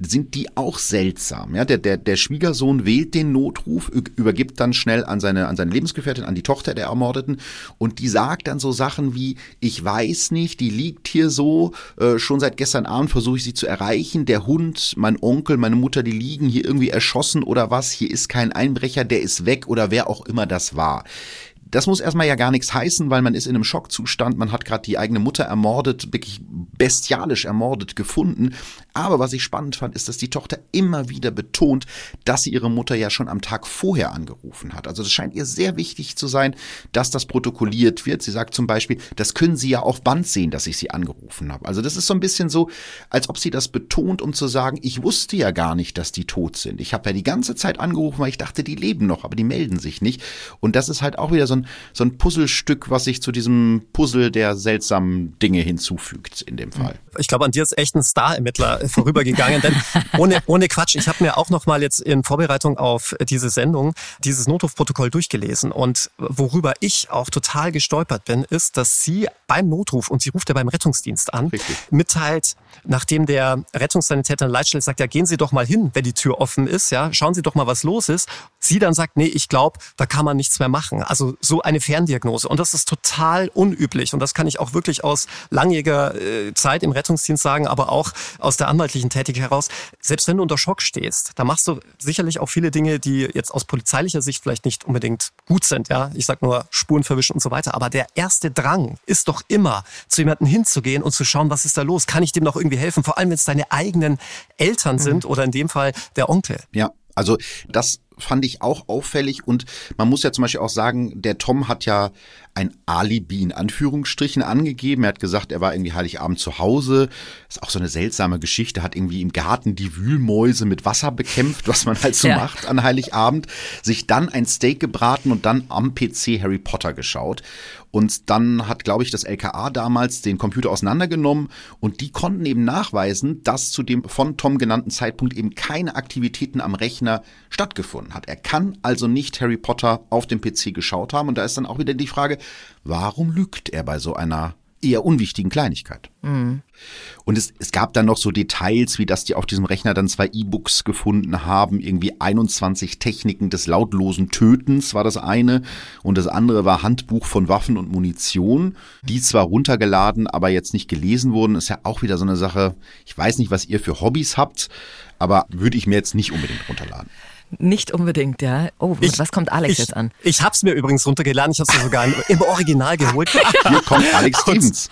[SPEAKER 5] sind die auch seltsam. Ja, der, der, der Schwiegersohn wählt den Notruf, übergibt dann schnell an seine, an seine Lebensgefährtin, an die Tochter der Ermordeten und die sagt dann so Sachen wie, ich weiß nicht, die liegt hier so, äh, schon seit gestern Abend versuche ich sie zu erreichen, der Hund, mein Onkel, meine Mutter, die liegen hier irgendwie erschossen oder was, hier ist kein Einbrecher, der ist weg oder wer auch immer das war. Das muss erstmal ja gar nichts heißen, weil man ist in einem Schockzustand, man hat gerade die eigene Mutter ermordet, wirklich bestialisch ermordet gefunden. Aber was ich spannend fand, ist, dass die Tochter immer wieder betont, dass sie ihre Mutter ja schon am Tag vorher angerufen hat. Also das scheint ihr sehr wichtig zu sein, dass das protokolliert wird. Sie sagt zum Beispiel, das können Sie ja auf Band sehen, dass ich Sie angerufen habe. Also das ist so ein bisschen so, als ob sie das betont, um zu sagen, ich wusste ja gar nicht, dass die tot sind. Ich habe ja die ganze Zeit angerufen, weil ich dachte, die leben noch, aber die melden sich nicht. Und das ist halt auch wieder so ein so ein Puzzlestück, was sich zu diesem Puzzle der seltsamen Dinge hinzufügt in dem Fall.
[SPEAKER 4] Ich glaube, an dir ist echt ein Star-Ermittler vorübergegangen, denn ohne, ohne Quatsch, ich habe mir auch noch mal jetzt in Vorbereitung auf diese Sendung dieses Notrufprotokoll durchgelesen und worüber ich auch total gestolpert bin, ist, dass sie beim Notruf, und sie ruft ja beim Rettungsdienst an, Richtig. mitteilt, nachdem der Rettungssanitäter eine Leitstelle sagt, ja, gehen Sie doch mal hin, wenn die Tür offen ist, ja, schauen Sie doch mal, was los ist. Sie dann sagt, nee, ich glaube, da kann man nichts mehr machen. Also so eine Ferndiagnose. Und das ist total unüblich. Und das kann ich auch wirklich aus langjähriger äh, Zeit im Rettungsdienst sagen, aber auch aus der anwaltlichen Tätigkeit heraus. Selbst wenn du unter Schock stehst, da machst du sicherlich auch viele Dinge, die jetzt aus polizeilicher Sicht vielleicht nicht unbedingt gut sind. Ja, ich sag nur Spuren verwischen und so weiter. Aber der erste Drang ist doch immer, zu jemandem hinzugehen und zu schauen, was ist da los? Kann ich dem noch irgendwie helfen? Vor allem, wenn es deine eigenen Eltern sind mhm. oder in dem Fall der Onkel.
[SPEAKER 5] Ja, also das fand ich auch auffällig und man muss ja zum Beispiel auch sagen, der Tom hat ja ein Alibi in Anführungsstrichen angegeben. Er hat gesagt, er war irgendwie Heiligabend zu Hause. Ist auch so eine seltsame Geschichte. Hat irgendwie im Garten die Wühlmäuse mit Wasser bekämpft, was man halt so *laughs* ja. macht an Heiligabend. Sich dann ein Steak gebraten und dann am PC Harry Potter geschaut. Und dann hat, glaube ich, das LKA damals den Computer auseinandergenommen und die konnten eben nachweisen, dass zu dem von Tom genannten Zeitpunkt eben keine Aktivitäten am Rechner stattgefunden hat. Er kann also nicht Harry Potter auf dem PC geschaut haben. Und da ist dann auch wieder die Frage, warum lügt er bei so einer eher unwichtigen Kleinigkeit. Mhm. Und es, es gab dann noch so Details, wie dass die auf diesem Rechner dann zwei E-Books gefunden haben, irgendwie 21 Techniken des lautlosen Tötens war das eine und das andere war Handbuch von Waffen und Munition, die zwar runtergeladen, aber jetzt nicht gelesen wurden, ist ja auch wieder so eine Sache, ich weiß nicht, was ihr für Hobbys habt, aber würde ich mir jetzt nicht unbedingt runterladen.
[SPEAKER 3] Nicht unbedingt, ja. Oh, ich, was kommt Alex
[SPEAKER 4] ich,
[SPEAKER 3] jetzt an?
[SPEAKER 4] Ich hab's mir übrigens runtergeladen. Ich hab's mir sogar im Original geholt. *laughs*
[SPEAKER 5] Hier kommt Alex Stevens.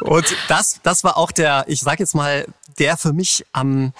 [SPEAKER 4] Und, *laughs* und das, das war auch der, ich sag jetzt mal, der für mich am äh,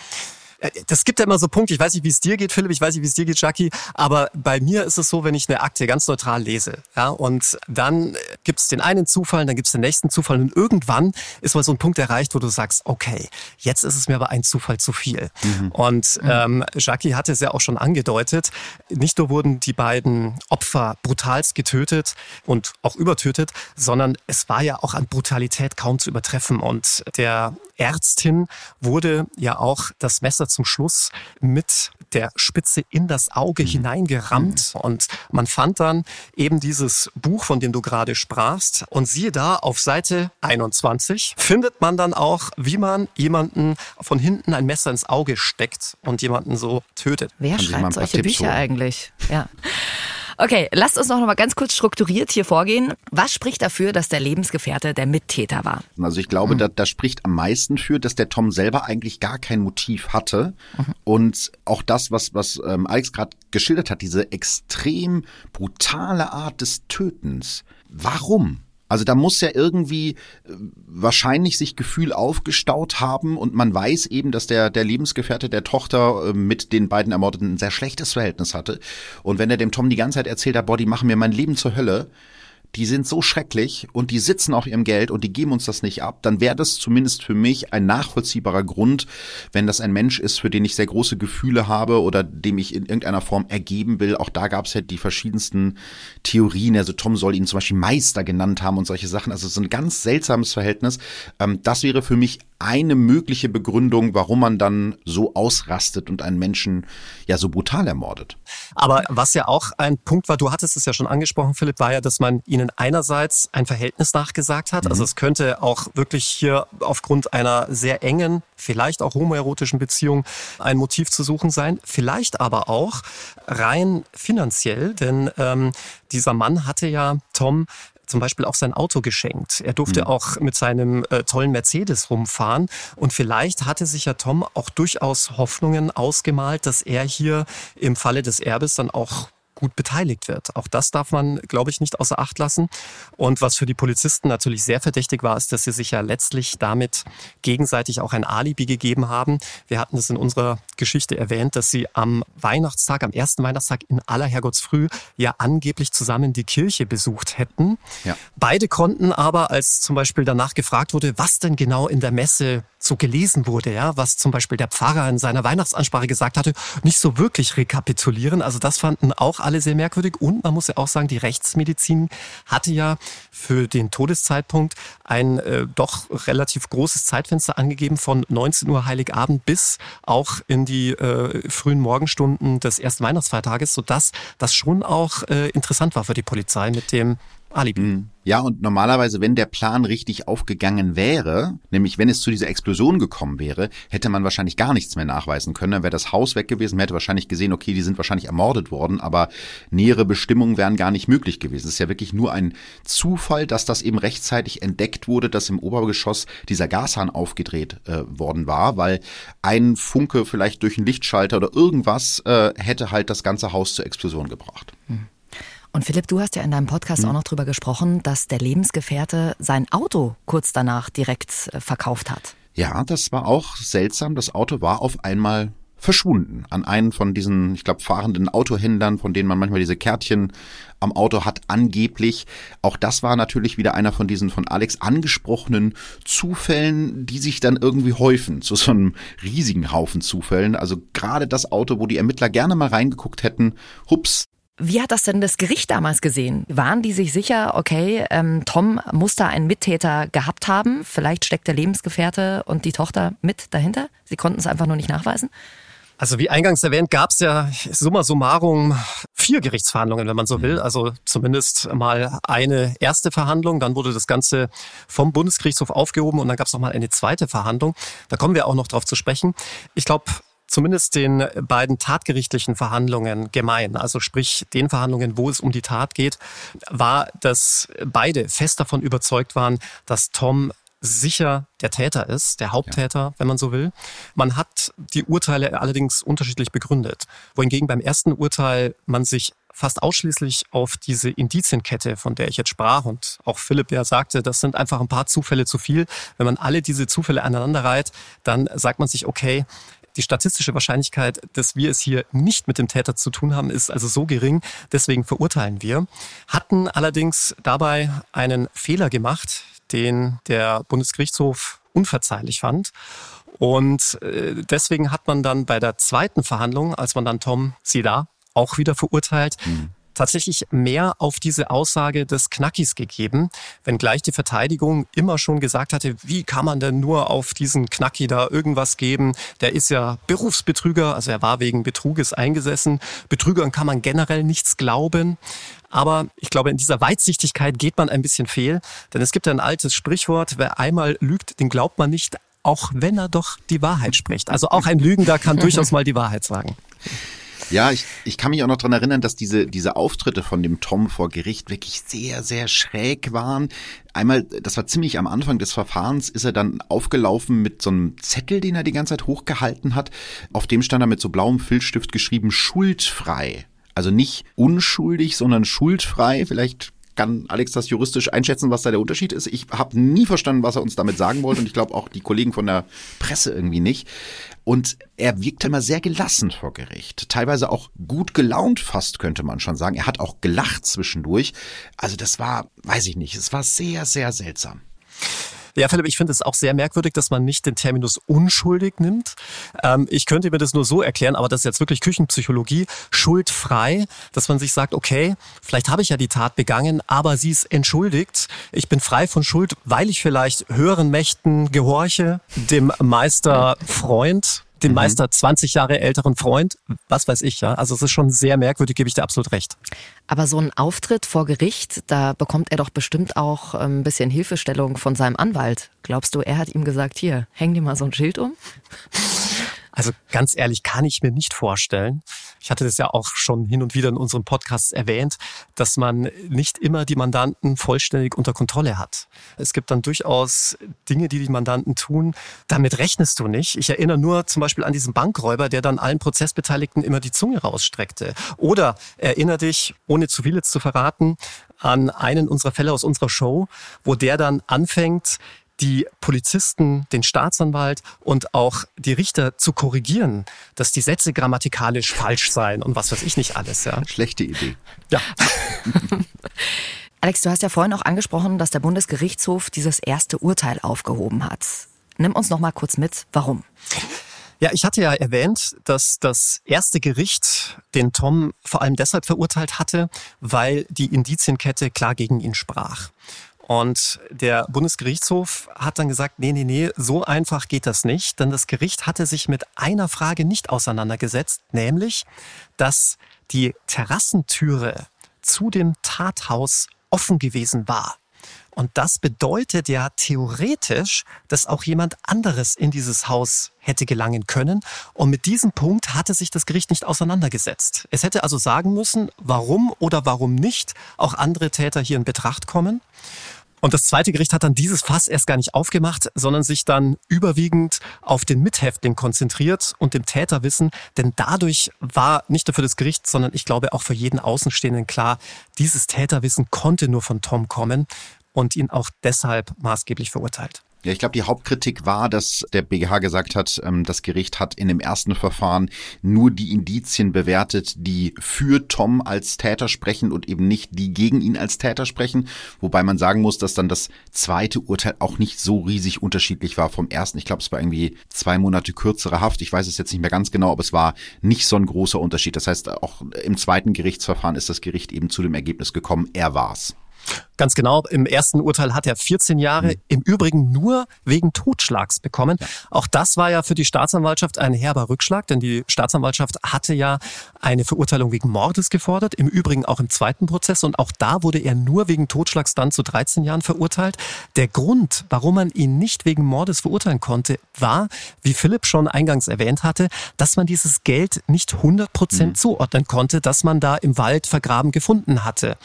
[SPEAKER 4] das gibt ja immer so Punkte, ich weiß nicht, wie es dir geht, Philipp, ich weiß nicht, wie es dir geht, Jackie, aber bei mir ist es so, wenn ich eine Akte ganz neutral lese, ja, und dann gibt es den einen Zufall, dann gibt es den nächsten Zufall und irgendwann ist mal so ein Punkt erreicht, wo du sagst, okay, jetzt ist es mir aber ein Zufall zu viel. Mhm. Und mhm. ähm, Jackie hatte es ja auch schon angedeutet, nicht nur wurden die beiden Opfer brutalst getötet und auch übertötet, sondern es war ja auch an Brutalität kaum zu übertreffen und der Ärztin wurde ja auch das Messer zum Schluss mit der Spitze in das Auge mhm. hineingerammt. Mhm. Und man fand dann eben dieses Buch, von dem du gerade sprachst. Und siehe da, auf Seite 21 findet man dann auch, wie man jemanden von hinten ein Messer ins Auge steckt und jemanden so tötet.
[SPEAKER 3] Wer schreibt solche Tipps Bücher holen? eigentlich? Ja. Okay, lasst uns noch mal ganz kurz strukturiert hier vorgehen. Was spricht dafür, dass der Lebensgefährte der Mittäter war?
[SPEAKER 5] Also ich glaube, mhm. da, da spricht am meisten für, dass der Tom selber eigentlich gar kein Motiv hatte. Mhm. Und auch das, was, was ähm, Alex gerade geschildert hat, diese extrem brutale Art des Tötens. Warum? Also da muss ja irgendwie äh, wahrscheinlich sich Gefühl aufgestaut haben und man weiß eben, dass der, der Lebensgefährte der Tochter äh, mit den beiden Ermordeten ein sehr schlechtes Verhältnis hatte. Und wenn er dem Tom die ganze Zeit erzählt hat, boah, die machen mir mein Leben zur Hölle, die sind so schrecklich und die sitzen auf ihrem Geld und die geben uns das nicht ab, dann wäre das zumindest für mich ein nachvollziehbarer Grund, wenn das ein Mensch ist, für den ich sehr große Gefühle habe oder dem ich in irgendeiner Form ergeben will. Auch da gab es ja die verschiedensten Theorien. Also Tom soll ihn zum Beispiel Meister genannt haben und solche Sachen. Also so ein ganz seltsames Verhältnis. Ähm, das wäre für mich eine mögliche Begründung, warum man dann so ausrastet und einen Menschen ja so brutal ermordet.
[SPEAKER 4] Aber was ja auch ein Punkt war, du hattest es ja schon angesprochen, Philipp, war ja, dass man ihnen einerseits ein Verhältnis nachgesagt hat. Also mhm. Also es könnte auch wirklich hier aufgrund einer sehr engen, vielleicht auch homoerotischen Beziehung ein Motiv zu suchen sein. Vielleicht aber auch rein finanziell, denn ähm, dieser Mann hatte ja Tom zum Beispiel auch sein Auto geschenkt. Er durfte mhm. auch mit seinem äh, tollen Mercedes rumfahren. Und vielleicht hatte sich ja Tom auch durchaus Hoffnungen ausgemalt, dass er hier im Falle des Erbes dann auch gut beteiligt wird. Auch das darf man, glaube ich, nicht außer Acht lassen. Und was für die Polizisten natürlich sehr verdächtig war, ist, dass sie sich ja letztlich damit gegenseitig auch ein Alibi gegeben haben. Wir hatten es in unserer Geschichte erwähnt, dass sie am Weihnachtstag, am ersten Weihnachtstag in aller Herrgottsfrüh ja angeblich zusammen die Kirche besucht hätten. Ja. Beide konnten aber, als zum Beispiel danach gefragt wurde, was denn genau in der Messe so gelesen wurde, ja, was zum Beispiel der Pfarrer in seiner Weihnachtsansprache gesagt hatte, nicht so wirklich rekapitulieren. Also das fanden auch alle sehr merkwürdig. Und man muss ja auch sagen, die Rechtsmedizin hatte ja für den Todeszeitpunkt ein äh, doch relativ großes Zeitfenster angegeben von 19 Uhr Heiligabend bis auch in die äh, frühen Morgenstunden des ersten Weihnachtsfeiertages, sodass das schon auch äh, interessant war für die Polizei mit dem Alibi. Mhm.
[SPEAKER 5] Ja, und normalerweise, wenn der Plan richtig aufgegangen wäre, nämlich wenn es zu dieser Explosion gekommen wäre, hätte man wahrscheinlich gar nichts mehr nachweisen können. Dann wäre das Haus weg gewesen, man hätte wahrscheinlich gesehen, okay, die sind wahrscheinlich ermordet worden, aber nähere Bestimmungen wären gar nicht möglich gewesen. Es ist ja wirklich nur ein Zufall, dass das eben rechtzeitig entdeckt wurde, dass im Obergeschoss dieser Gashahn aufgedreht äh, worden war, weil ein Funke vielleicht durch einen Lichtschalter oder irgendwas äh, hätte halt das ganze Haus zur Explosion gebracht.
[SPEAKER 3] Mhm. Und Philipp, du hast ja in deinem Podcast mhm. auch noch drüber gesprochen, dass der Lebensgefährte sein Auto kurz danach direkt äh, verkauft hat.
[SPEAKER 5] Ja, das war auch seltsam. Das Auto war auf einmal verschwunden an einen von diesen, ich glaube, fahrenden Autohändlern, von denen man manchmal diese Kärtchen am Auto hat, angeblich. Auch das war natürlich wieder einer von diesen von Alex angesprochenen Zufällen, die sich dann irgendwie häufen zu so einem riesigen Haufen Zufällen. Also gerade das Auto, wo die Ermittler gerne mal reingeguckt hätten, hups,
[SPEAKER 3] wie hat das denn das Gericht damals gesehen? Waren die sich sicher, okay, ähm, Tom muss da einen Mittäter gehabt haben? Vielleicht steckt der Lebensgefährte und die Tochter mit dahinter? Sie konnten es einfach nur nicht nachweisen?
[SPEAKER 4] Also wie eingangs erwähnt, gab es ja summa summarum vier Gerichtsverhandlungen, wenn man so will. Also zumindest mal eine erste Verhandlung, dann wurde das Ganze vom Bundesgerichtshof aufgehoben und dann gab es noch mal eine zweite Verhandlung. Da kommen wir auch noch drauf zu sprechen. Ich glaube, zumindest den beiden tatgerichtlichen Verhandlungen gemein, also sprich den Verhandlungen, wo es um die Tat geht, war, dass beide fest davon überzeugt waren, dass Tom sicher der Täter ist, der Haupttäter, ja. wenn man so will. Man hat die Urteile allerdings unterschiedlich begründet, wohingegen beim ersten Urteil man sich fast ausschließlich auf diese Indizienkette, von der ich jetzt sprach und auch Philipp ja sagte, das sind einfach ein paar Zufälle zu viel. Wenn man alle diese Zufälle aneinander reiht, dann sagt man sich, okay, die statistische Wahrscheinlichkeit, dass wir es hier nicht mit dem Täter zu tun haben, ist also so gering. Deswegen verurteilen wir. Hatten allerdings dabei einen Fehler gemacht, den der Bundesgerichtshof unverzeihlich fand. Und äh, deswegen hat man dann bei der zweiten Verhandlung, als man dann Tom Sida auch wieder verurteilt, mhm tatsächlich mehr auf diese Aussage des Knackis gegeben, wenngleich die Verteidigung immer schon gesagt hatte, wie kann man denn nur auf diesen Knacki da irgendwas geben? Der ist ja Berufsbetrüger, also er war wegen Betruges eingesessen. Betrügern kann man generell nichts glauben. Aber ich glaube, in dieser Weitsichtigkeit geht man ein bisschen fehl, denn es gibt ein altes Sprichwort, wer einmal lügt, den glaubt man nicht, auch wenn er doch die Wahrheit spricht. Also auch ein Lügender kann durchaus mal die Wahrheit sagen.
[SPEAKER 5] Ja, ich, ich kann mich auch noch dran erinnern, dass diese, diese Auftritte von dem Tom vor Gericht wirklich sehr, sehr schräg waren. Einmal, das war ziemlich am Anfang des Verfahrens, ist er dann aufgelaufen mit so einem Zettel, den er die ganze Zeit hochgehalten hat. Auf dem stand er mit so blauem Filzstift geschrieben, schuldfrei. Also nicht unschuldig, sondern schuldfrei. Vielleicht kann Alex das juristisch einschätzen, was da der Unterschied ist. Ich habe nie verstanden, was er uns damit sagen wollte und ich glaube auch die Kollegen von der Presse irgendwie nicht. Und er wirkte immer sehr gelassen vor Gericht. Teilweise auch gut gelaunt fast, könnte man schon sagen. Er hat auch gelacht zwischendurch. Also das war, weiß ich nicht, es war sehr, sehr seltsam.
[SPEAKER 4] Ja, Philipp, ich finde es auch sehr merkwürdig, dass man nicht den Terminus unschuldig nimmt. Ähm, ich könnte mir das nur so erklären, aber das ist jetzt wirklich Küchenpsychologie, schuldfrei, dass man sich sagt, okay, vielleicht habe ich ja die Tat begangen, aber sie ist entschuldigt. Ich bin frei von Schuld, weil ich vielleicht höheren Mächten gehorche, dem Meister Freund, den mhm. Meister 20 Jahre älteren Freund, was weiß ich, ja. Also es ist schon sehr merkwürdig, gebe ich dir absolut recht.
[SPEAKER 3] Aber so ein Auftritt vor Gericht, da bekommt er doch bestimmt auch ein bisschen Hilfestellung von seinem Anwalt. Glaubst du, er hat ihm gesagt, hier, häng dir mal so ein Schild um?
[SPEAKER 4] Also ganz ehrlich, kann ich mir nicht vorstellen. Ich hatte das ja auch schon hin und wieder in unserem Podcast erwähnt, dass man nicht immer die Mandanten vollständig unter Kontrolle hat. Es gibt dann durchaus Dinge, die die Mandanten tun. Damit rechnest du nicht. Ich erinnere nur zum Beispiel an diesen Bankräuber, der dann allen Prozessbeteiligten immer die Zunge rausstreckte. Oder erinnere dich, ohne zu viel jetzt zu verraten, an einen unserer Fälle aus unserer Show, wo der dann anfängt, die Polizisten, den Staatsanwalt und auch die Richter zu korrigieren, dass die Sätze grammatikalisch falsch seien und was weiß ich nicht alles. Ja.
[SPEAKER 5] Schlechte Idee.
[SPEAKER 4] Ja. *laughs*
[SPEAKER 3] Alex, du hast ja vorhin auch angesprochen, dass der Bundesgerichtshof dieses erste Urteil aufgehoben hat. Nimm uns noch mal kurz mit, warum?
[SPEAKER 4] Ja, ich hatte ja erwähnt, dass das erste Gericht den Tom vor allem deshalb verurteilt hatte, weil die Indizienkette klar gegen ihn sprach. Und der Bundesgerichtshof hat dann gesagt, nee, nee, nee, so einfach geht das nicht. Denn das Gericht hatte sich mit einer Frage nicht auseinandergesetzt, nämlich, dass die Terrassentüre zu dem Tathaus offen gewesen war. Und das bedeutet ja theoretisch, dass auch jemand anderes in dieses Haus hätte gelangen können. Und mit diesem Punkt hatte sich das Gericht nicht auseinandergesetzt. Es hätte also sagen müssen, warum oder warum nicht auch andere Täter hier in Betracht kommen. Und das zweite Gericht hat dann dieses Fass erst gar nicht aufgemacht, sondern sich dann überwiegend auf den Mithäftling konzentriert und dem Täterwissen. Denn dadurch war nicht nur für das Gericht, sondern ich glaube auch für jeden Außenstehenden klar, dieses Täterwissen konnte nur von Tom kommen und ihn auch deshalb maßgeblich verurteilt.
[SPEAKER 5] Ja, ich glaube, die Hauptkritik war, dass der BGH gesagt hat, ähm, das Gericht hat in dem ersten Verfahren nur die Indizien bewertet, die für Tom als Täter sprechen und eben nicht die gegen ihn als Täter sprechen. Wobei man sagen muss, dass dann das zweite Urteil auch nicht so riesig unterschiedlich war vom ersten. Ich glaube, es war irgendwie zwei Monate kürzere Haft. Ich weiß es jetzt nicht mehr ganz genau, aber es war nicht so ein großer Unterschied. Das heißt, auch im zweiten Gerichtsverfahren ist das Gericht eben zu dem Ergebnis gekommen, er war's.
[SPEAKER 4] Ganz genau. Im ersten Urteil hat er 14 Jahre, mhm. im Übrigen nur wegen Totschlags bekommen. Ja. Auch das war ja für die Staatsanwaltschaft ein herber Rückschlag, denn die Staatsanwaltschaft hatte ja eine Verurteilung wegen Mordes gefordert, im Übrigen auch im zweiten Prozess. Und auch da wurde er nur wegen Totschlags dann zu 13 Jahren verurteilt. Der Grund, warum man ihn nicht wegen Mordes verurteilen konnte, war, wie Philipp schon eingangs erwähnt hatte, dass man dieses Geld nicht 100 Prozent mhm. zuordnen konnte, dass man da im Wald vergraben gefunden hatte.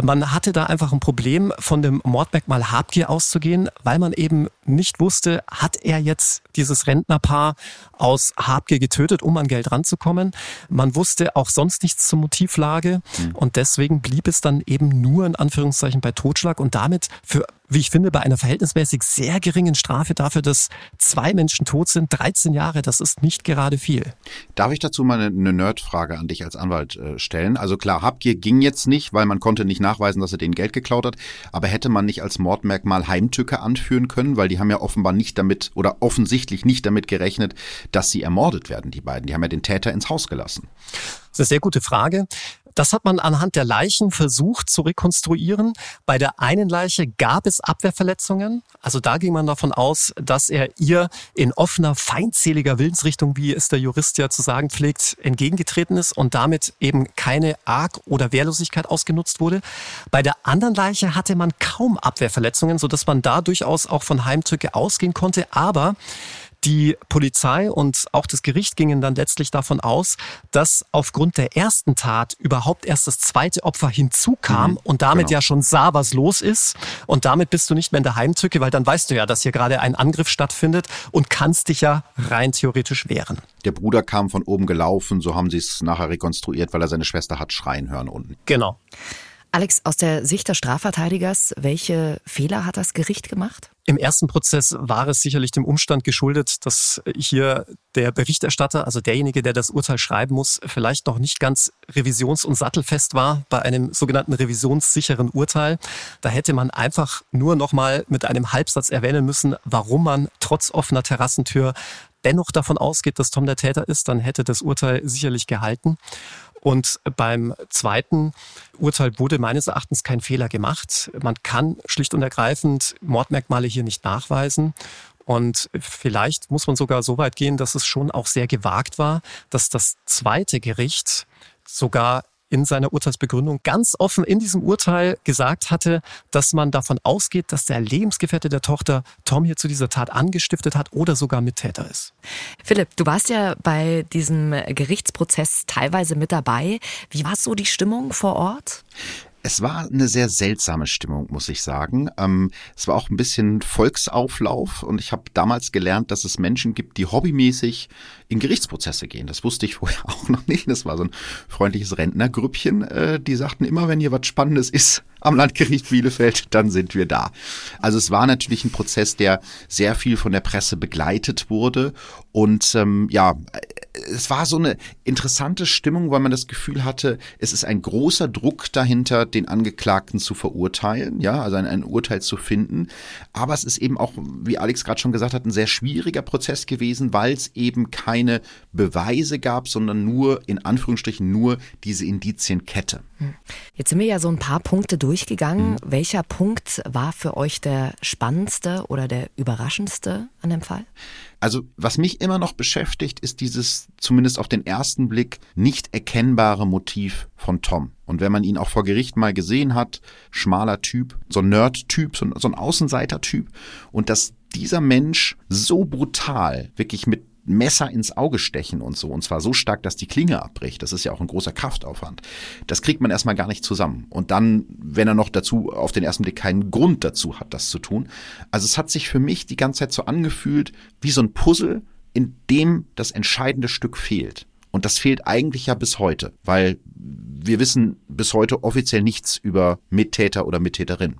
[SPEAKER 4] Man hatte da einfach ein Problem, von dem Mordmerkmal Habgier auszugehen, weil man eben nicht wusste, hat er jetzt dieses Rentnerpaar aus Habgier getötet, um an Geld ranzukommen. Man wusste auch sonst nichts zur Motivlage mhm. und deswegen blieb es dann eben nur in Anführungszeichen bei Totschlag und damit für wie ich finde, bei einer verhältnismäßig sehr geringen Strafe dafür, dass zwei Menschen tot sind, 13 Jahre, das ist nicht gerade viel.
[SPEAKER 5] Darf ich dazu mal eine, Nerdfrage an dich als Anwalt äh, stellen? Also klar, Habgier ging jetzt nicht, weil man konnte nicht nachweisen, dass er denen Geld geklaut hat, aber hätte man nicht als Mordmerkmal Heimtücke anführen können, weil die haben ja offenbar nicht damit oder offensichtlich nicht damit gerechnet, dass sie ermordet werden, die beiden. Die haben ja den Täter ins Haus gelassen.
[SPEAKER 4] Das ist eine sehr gute Frage. Das hat man anhand der Leichen versucht zu rekonstruieren. Bei der einen Leiche gab es Abwehrverletzungen. Also da ging man davon aus, dass er ihr in offener, feindseliger Willensrichtung, wie es der Jurist ja zu sagen pflegt, entgegengetreten ist und damit eben keine Arg- oder Wehrlosigkeit ausgenutzt wurde. Bei der anderen Leiche hatte man kaum Abwehrverletzungen, sodass man da durchaus auch von Heimtücke ausgehen konnte. Aber die Polizei und auch das Gericht gingen dann letztlich davon aus, dass aufgrund der ersten Tat überhaupt erst das zweite Opfer hinzukam mhm, und damit genau. ja schon sah, was los ist. Und damit bist du nicht mehr in der Heimtücke, weil dann weißt du ja, dass hier gerade ein Angriff stattfindet und kannst dich ja rein theoretisch wehren.
[SPEAKER 5] Der Bruder kam von oben gelaufen, so haben sie es nachher rekonstruiert, weil er seine Schwester hat schreien hören unten.
[SPEAKER 4] Genau.
[SPEAKER 3] Alex, aus der Sicht des Strafverteidigers, welche Fehler hat das Gericht gemacht?
[SPEAKER 4] Im ersten Prozess war es sicherlich dem Umstand geschuldet, dass hier der Berichterstatter, also derjenige, der das Urteil schreiben muss, vielleicht noch nicht ganz revisions- und sattelfest war bei einem sogenannten revisionssicheren Urteil. Da hätte man einfach nur noch mal mit einem Halbsatz erwähnen müssen, warum man trotz offener Terrassentür dennoch davon ausgeht, dass Tom der Täter ist, dann hätte das Urteil sicherlich gehalten. Und beim zweiten Urteil wurde meines Erachtens kein Fehler gemacht. Man kann schlicht und ergreifend Mordmerkmale hier nicht nachweisen. Und vielleicht muss man sogar so weit gehen, dass es schon auch sehr gewagt war, dass das zweite Gericht sogar in seiner Urteilsbegründung ganz offen in diesem Urteil gesagt hatte, dass man davon ausgeht, dass der Lebensgefährte der Tochter Tom hier zu dieser Tat angestiftet hat oder sogar Mittäter ist.
[SPEAKER 3] Philipp, du warst ja bei diesem Gerichtsprozess teilweise mit dabei. Wie war so die Stimmung vor Ort?
[SPEAKER 5] Es war eine sehr seltsame Stimmung, muss ich sagen. Ähm, es war auch ein bisschen Volksauflauf und ich habe damals gelernt, dass es Menschen gibt, die hobbymäßig in Gerichtsprozesse gehen. Das wusste ich *laughs* vorher auch noch nicht. Das war so ein freundliches Rentnergrüppchen. Äh, die sagten immer, wenn hier was Spannendes ist am Landgericht Bielefeld, dann sind wir da. Also es war natürlich ein Prozess, der sehr viel von der Presse begleitet wurde und ähm, ja, es war so eine interessante Stimmung, weil man das Gefühl hatte, es ist ein großer Druck dahinter, den Angeklagten zu verurteilen, ja, also ein, ein Urteil zu finden. Aber es ist eben auch, wie Alex gerade schon gesagt hat, ein sehr schwieriger Prozess gewesen, weil es eben keine Beweise gab, sondern nur, in Anführungsstrichen, nur diese Indizienkette. Hm.
[SPEAKER 3] Jetzt sind wir ja so ein paar Punkte durchgegangen. Mhm. Welcher Punkt war für euch der spannendste oder der überraschendste an dem Fall?
[SPEAKER 5] Also was mich immer noch beschäftigt, ist dieses zumindest auf den ersten Blick nicht erkennbare Motiv von Tom. Und wenn man ihn auch vor Gericht mal gesehen hat, schmaler Typ, so ein Nerd-Typ, so ein Außenseiter-Typ, und dass dieser Mensch so brutal, wirklich mit Messer ins Auge stechen und so, und zwar so stark, dass die Klinge abbricht. Das ist ja auch ein großer Kraftaufwand. Das kriegt man erstmal gar nicht zusammen. Und dann, wenn er noch dazu auf den ersten Blick keinen Grund dazu hat, das zu tun. Also es hat sich für mich die ganze Zeit so angefühlt wie so ein Puzzle, in dem das entscheidende Stück fehlt. Und das fehlt eigentlich ja bis heute, weil wir wissen bis heute offiziell nichts über Mittäter oder Mittäterin.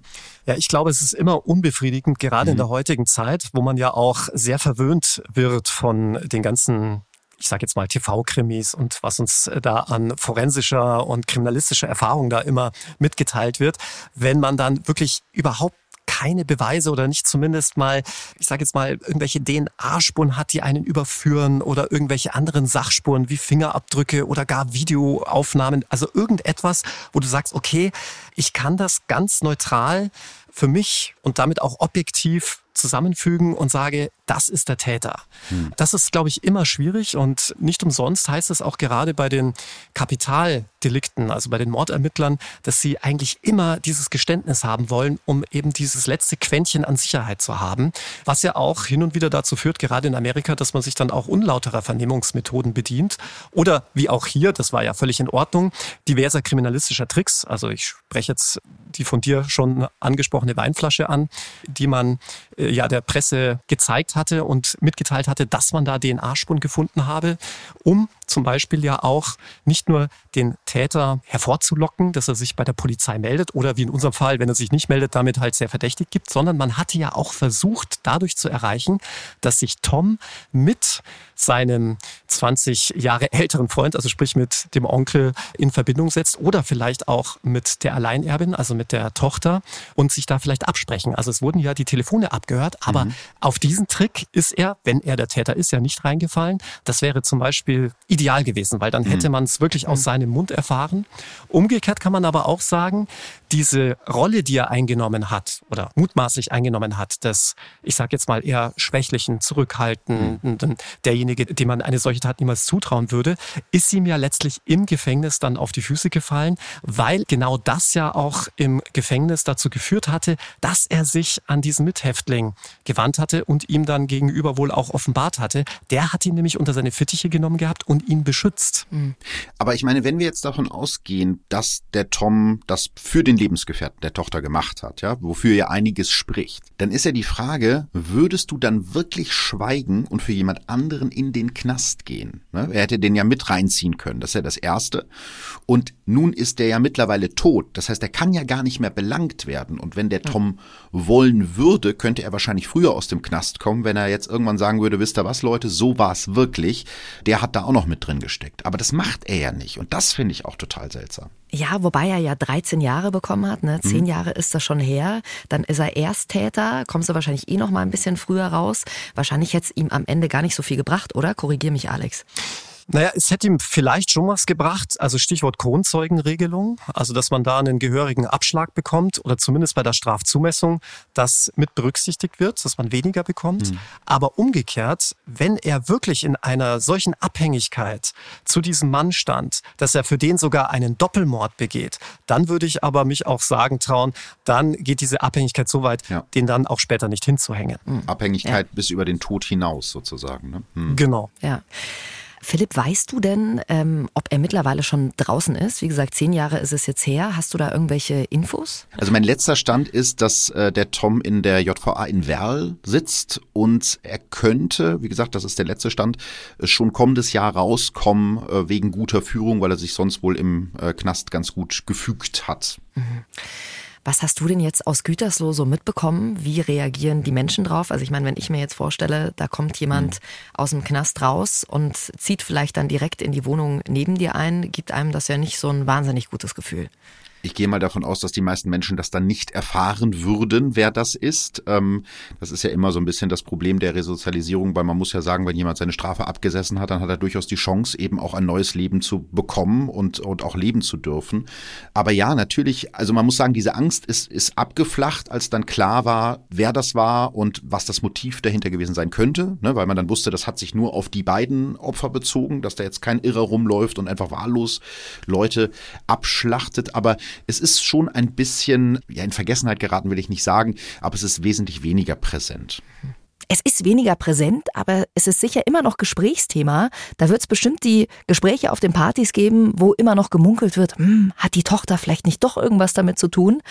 [SPEAKER 4] Ja, ich glaube, es ist immer unbefriedigend, gerade mhm. in der heutigen Zeit, wo man ja auch sehr verwöhnt wird von den ganzen ich sage jetzt mal TV-Krimis und was uns da an forensischer und kriminalistischer Erfahrung da immer mitgeteilt wird, wenn man dann wirklich überhaupt keine Beweise oder nicht zumindest mal, ich sage jetzt mal, irgendwelche DNA-Spuren hat, die einen überführen oder irgendwelche anderen Sachspuren wie Fingerabdrücke oder gar Videoaufnahmen. Also irgendetwas, wo du sagst, okay, ich kann das ganz neutral für mich und damit auch objektiv zusammenfügen und sage, das ist der Täter. Hm. Das ist, glaube ich, immer schwierig und nicht umsonst heißt es auch gerade bei den Kapitaldelikten, also bei den Mordermittlern, dass sie eigentlich immer dieses Geständnis haben wollen, um eben dieses letzte Quäntchen an Sicherheit zu haben, was ja auch hin und wieder dazu führt, gerade in Amerika, dass man sich dann auch unlauterer Vernehmungsmethoden bedient oder wie auch hier, das war ja völlig in Ordnung, diverser kriminalistischer Tricks. Also ich spreche jetzt die von dir schon angesprochene Weinflasche an, die man äh, ja der Presse gezeigt hatte und mitgeteilt hatte, dass man da DNA-Spuren gefunden habe, um zum Beispiel ja auch nicht nur den Täter hervorzulocken, dass er sich bei der Polizei meldet oder wie in unserem Fall, wenn er sich nicht meldet, damit halt sehr verdächtig gibt, sondern man hatte ja auch versucht, dadurch zu erreichen, dass sich Tom mit seinem 20 Jahre älteren Freund, also sprich mit dem Onkel, in Verbindung setzt oder vielleicht auch mit der Alleinerbin, also mit der Tochter und sich da vielleicht absprechen. Also es wurden ja die Telefone abgehört, aber mhm. auf diesen Trick ist er, wenn er der Täter ist, ja nicht reingefallen. Das wäre zum Beispiel ideal gewesen, weil dann hätte mhm. man es wirklich aus mhm. seinem Mund erfahren. Umgekehrt kann man aber auch sagen, diese Rolle, die er eingenommen hat oder mutmaßlich eingenommen hat, des, ich sage jetzt mal eher schwächlichen, zurückhaltenden, derjenige, dem man eine solche Tat niemals zutrauen würde, ist ihm ja letztlich im Gefängnis dann auf die Füße gefallen, weil genau das ja auch im Gefängnis dazu geführt hatte, dass er sich an diesen Mithäftling gewandt hatte und ihm dann gegenüber wohl auch offenbart hatte. Der hat ihn nämlich unter seine Fittiche genommen gehabt und ihn beschützt. Mhm.
[SPEAKER 5] Aber ich meine, wenn wir jetzt davon ausgehen, dass der Tom das für den Lebensgefährten der Tochter gemacht hat, ja, wofür ja einiges spricht, dann ist ja die Frage, würdest du dann wirklich schweigen und für jemand anderen in den Knast gehen? Ne? Er hätte den ja mit reinziehen können, das ist ja das Erste. Und nun ist der ja mittlerweile tot, das heißt, er kann ja gar nicht mehr belangt werden. Und wenn der Tom wollen würde, könnte er wahrscheinlich früher aus dem Knast kommen, wenn er jetzt irgendwann sagen würde, wisst ihr was, Leute, so war es wirklich. Der hat da auch noch mit drin gesteckt. Aber das macht er ja nicht. Und das finde ich auch total seltsam.
[SPEAKER 3] Ja, wobei er ja 13 Jahre bekommen hat, ne? Zehn mhm. Jahre ist das schon her. Dann ist er Ersttäter, kommst du wahrscheinlich eh noch mal ein bisschen früher raus. Wahrscheinlich hätte es ihm am Ende gar nicht so viel gebracht, oder? Korrigier mich, Alex.
[SPEAKER 4] Naja, es hätte ihm vielleicht schon was gebracht, also Stichwort Kronzeugenregelung, also dass man da einen gehörigen Abschlag bekommt oder zumindest bei der Strafzumessung das mit berücksichtigt wird, dass man weniger bekommt. Mhm. Aber umgekehrt, wenn er wirklich in einer solchen Abhängigkeit zu diesem Mann stand, dass er für den sogar einen Doppelmord begeht, dann würde ich aber mich auch sagen trauen, dann geht diese Abhängigkeit so weit, ja. den dann auch später nicht hinzuhängen.
[SPEAKER 5] Mhm. Abhängigkeit ja. bis über den Tod hinaus sozusagen. Ne?
[SPEAKER 4] Mhm. Genau.
[SPEAKER 3] Ja. Philipp, weißt du denn, ähm, ob er mittlerweile schon draußen ist? Wie gesagt, zehn Jahre ist es jetzt her. Hast du da irgendwelche Infos?
[SPEAKER 5] Also mein letzter Stand ist, dass äh, der Tom in der JVA in Werl sitzt und er könnte, wie gesagt, das ist der letzte Stand, äh, schon kommendes Jahr rauskommen äh, wegen guter Führung, weil er sich sonst wohl im äh, Knast ganz gut gefügt hat. Mhm.
[SPEAKER 3] Was hast du denn jetzt aus Gütersloh so mitbekommen? Wie reagieren die Menschen drauf? Also ich meine, wenn ich mir jetzt vorstelle, da kommt jemand mhm. aus dem Knast raus und zieht vielleicht dann direkt in die Wohnung neben dir ein, gibt einem das ja nicht so ein wahnsinnig gutes Gefühl.
[SPEAKER 5] Ich gehe mal davon aus, dass die meisten Menschen das dann nicht erfahren würden, wer das ist. Ähm, das ist ja immer so ein bisschen das Problem der Resozialisierung, weil man muss ja sagen, wenn jemand seine Strafe abgesessen hat, dann hat er durchaus die Chance, eben auch ein neues Leben zu bekommen und, und auch leben zu dürfen. Aber ja, natürlich, also man muss sagen, diese Angst ist, ist abgeflacht, als dann klar war, wer das war und was das Motiv dahinter gewesen sein könnte, ne, weil man dann wusste, das hat sich nur auf die beiden Opfer bezogen, dass da jetzt kein Irrer rumläuft und einfach wahllos Leute abschlachtet. Aber es ist schon ein bisschen, ja, in Vergessenheit geraten will ich nicht sagen, aber es ist wesentlich weniger präsent.
[SPEAKER 3] Es ist weniger präsent, aber es ist sicher immer noch Gesprächsthema. Da wird es bestimmt die Gespräche auf den Partys geben, wo immer noch gemunkelt wird, hm, hat die Tochter vielleicht nicht doch irgendwas damit zu tun?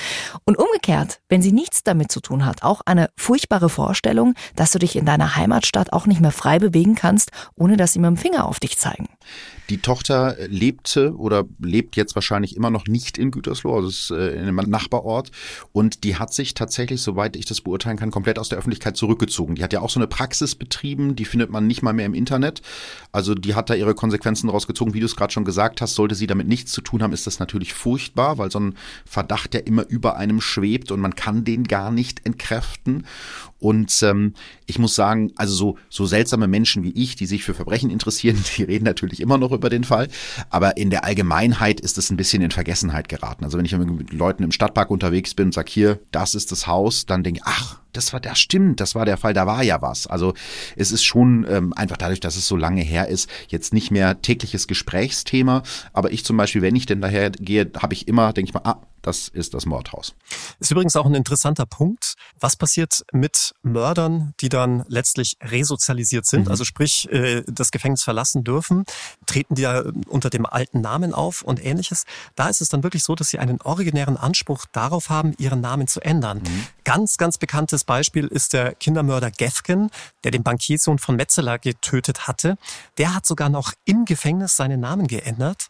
[SPEAKER 3] Und umgekehrt, wenn sie nichts damit zu tun hat, auch eine furchtbare Vorstellung, dass du dich in deiner Heimatstadt auch nicht mehr frei bewegen kannst, ohne dass sie mit dem Finger auf dich zeigen.
[SPEAKER 5] Die Tochter lebte oder lebt jetzt wahrscheinlich immer noch nicht in Gütersloh, also ist äh, in einem Nachbarort. Und die hat sich tatsächlich, soweit ich das beurteilen kann, komplett aus der Öffentlichkeit zurückgezogen. Die hat ja auch so eine Praxis betrieben, die findet man nicht mal mehr im Internet. Also die hat da ihre Konsequenzen rausgezogen, wie du es gerade schon gesagt hast. Sollte sie damit nichts zu tun haben, ist das natürlich furchtbar, weil so ein Verdacht ja immer über einem schwebt und man kann den gar nicht entkräften. Und ähm, ich muss sagen, also so, so seltsame Menschen wie ich, die sich für Verbrechen interessieren, *laughs* die reden natürlich immer noch über den Fall. Aber in der Allgemeinheit ist es ein bisschen in Vergessenheit geraten. Also wenn ich mit Leuten im Stadtpark unterwegs bin und sage, hier, das ist das Haus, dann denke ich, ach, das war, das stimmt, das war der Fall, da war ja was. Also es ist schon ähm, einfach dadurch, dass es so lange her ist, jetzt nicht mehr tägliches Gesprächsthema. Aber ich zum Beispiel, wenn ich denn daher gehe, habe ich immer, denke ich mal, ah, das ist das Mordhaus.
[SPEAKER 4] Ist übrigens auch ein interessanter Punkt. Was passiert mit Mördern, die dann letztlich resozialisiert sind, mhm. also sprich äh, das Gefängnis verlassen dürfen? Treten die ja unter dem alten Namen auf und ähnliches? Da ist es dann wirklich so, dass sie einen originären Anspruch darauf haben, ihren Namen zu ändern. Mhm. Ganz, ganz bekanntes Beispiel ist der Kindermörder Gefgen, der den Bankiersohn von Metzeler getötet hatte. Der hat sogar noch im Gefängnis seinen Namen geändert.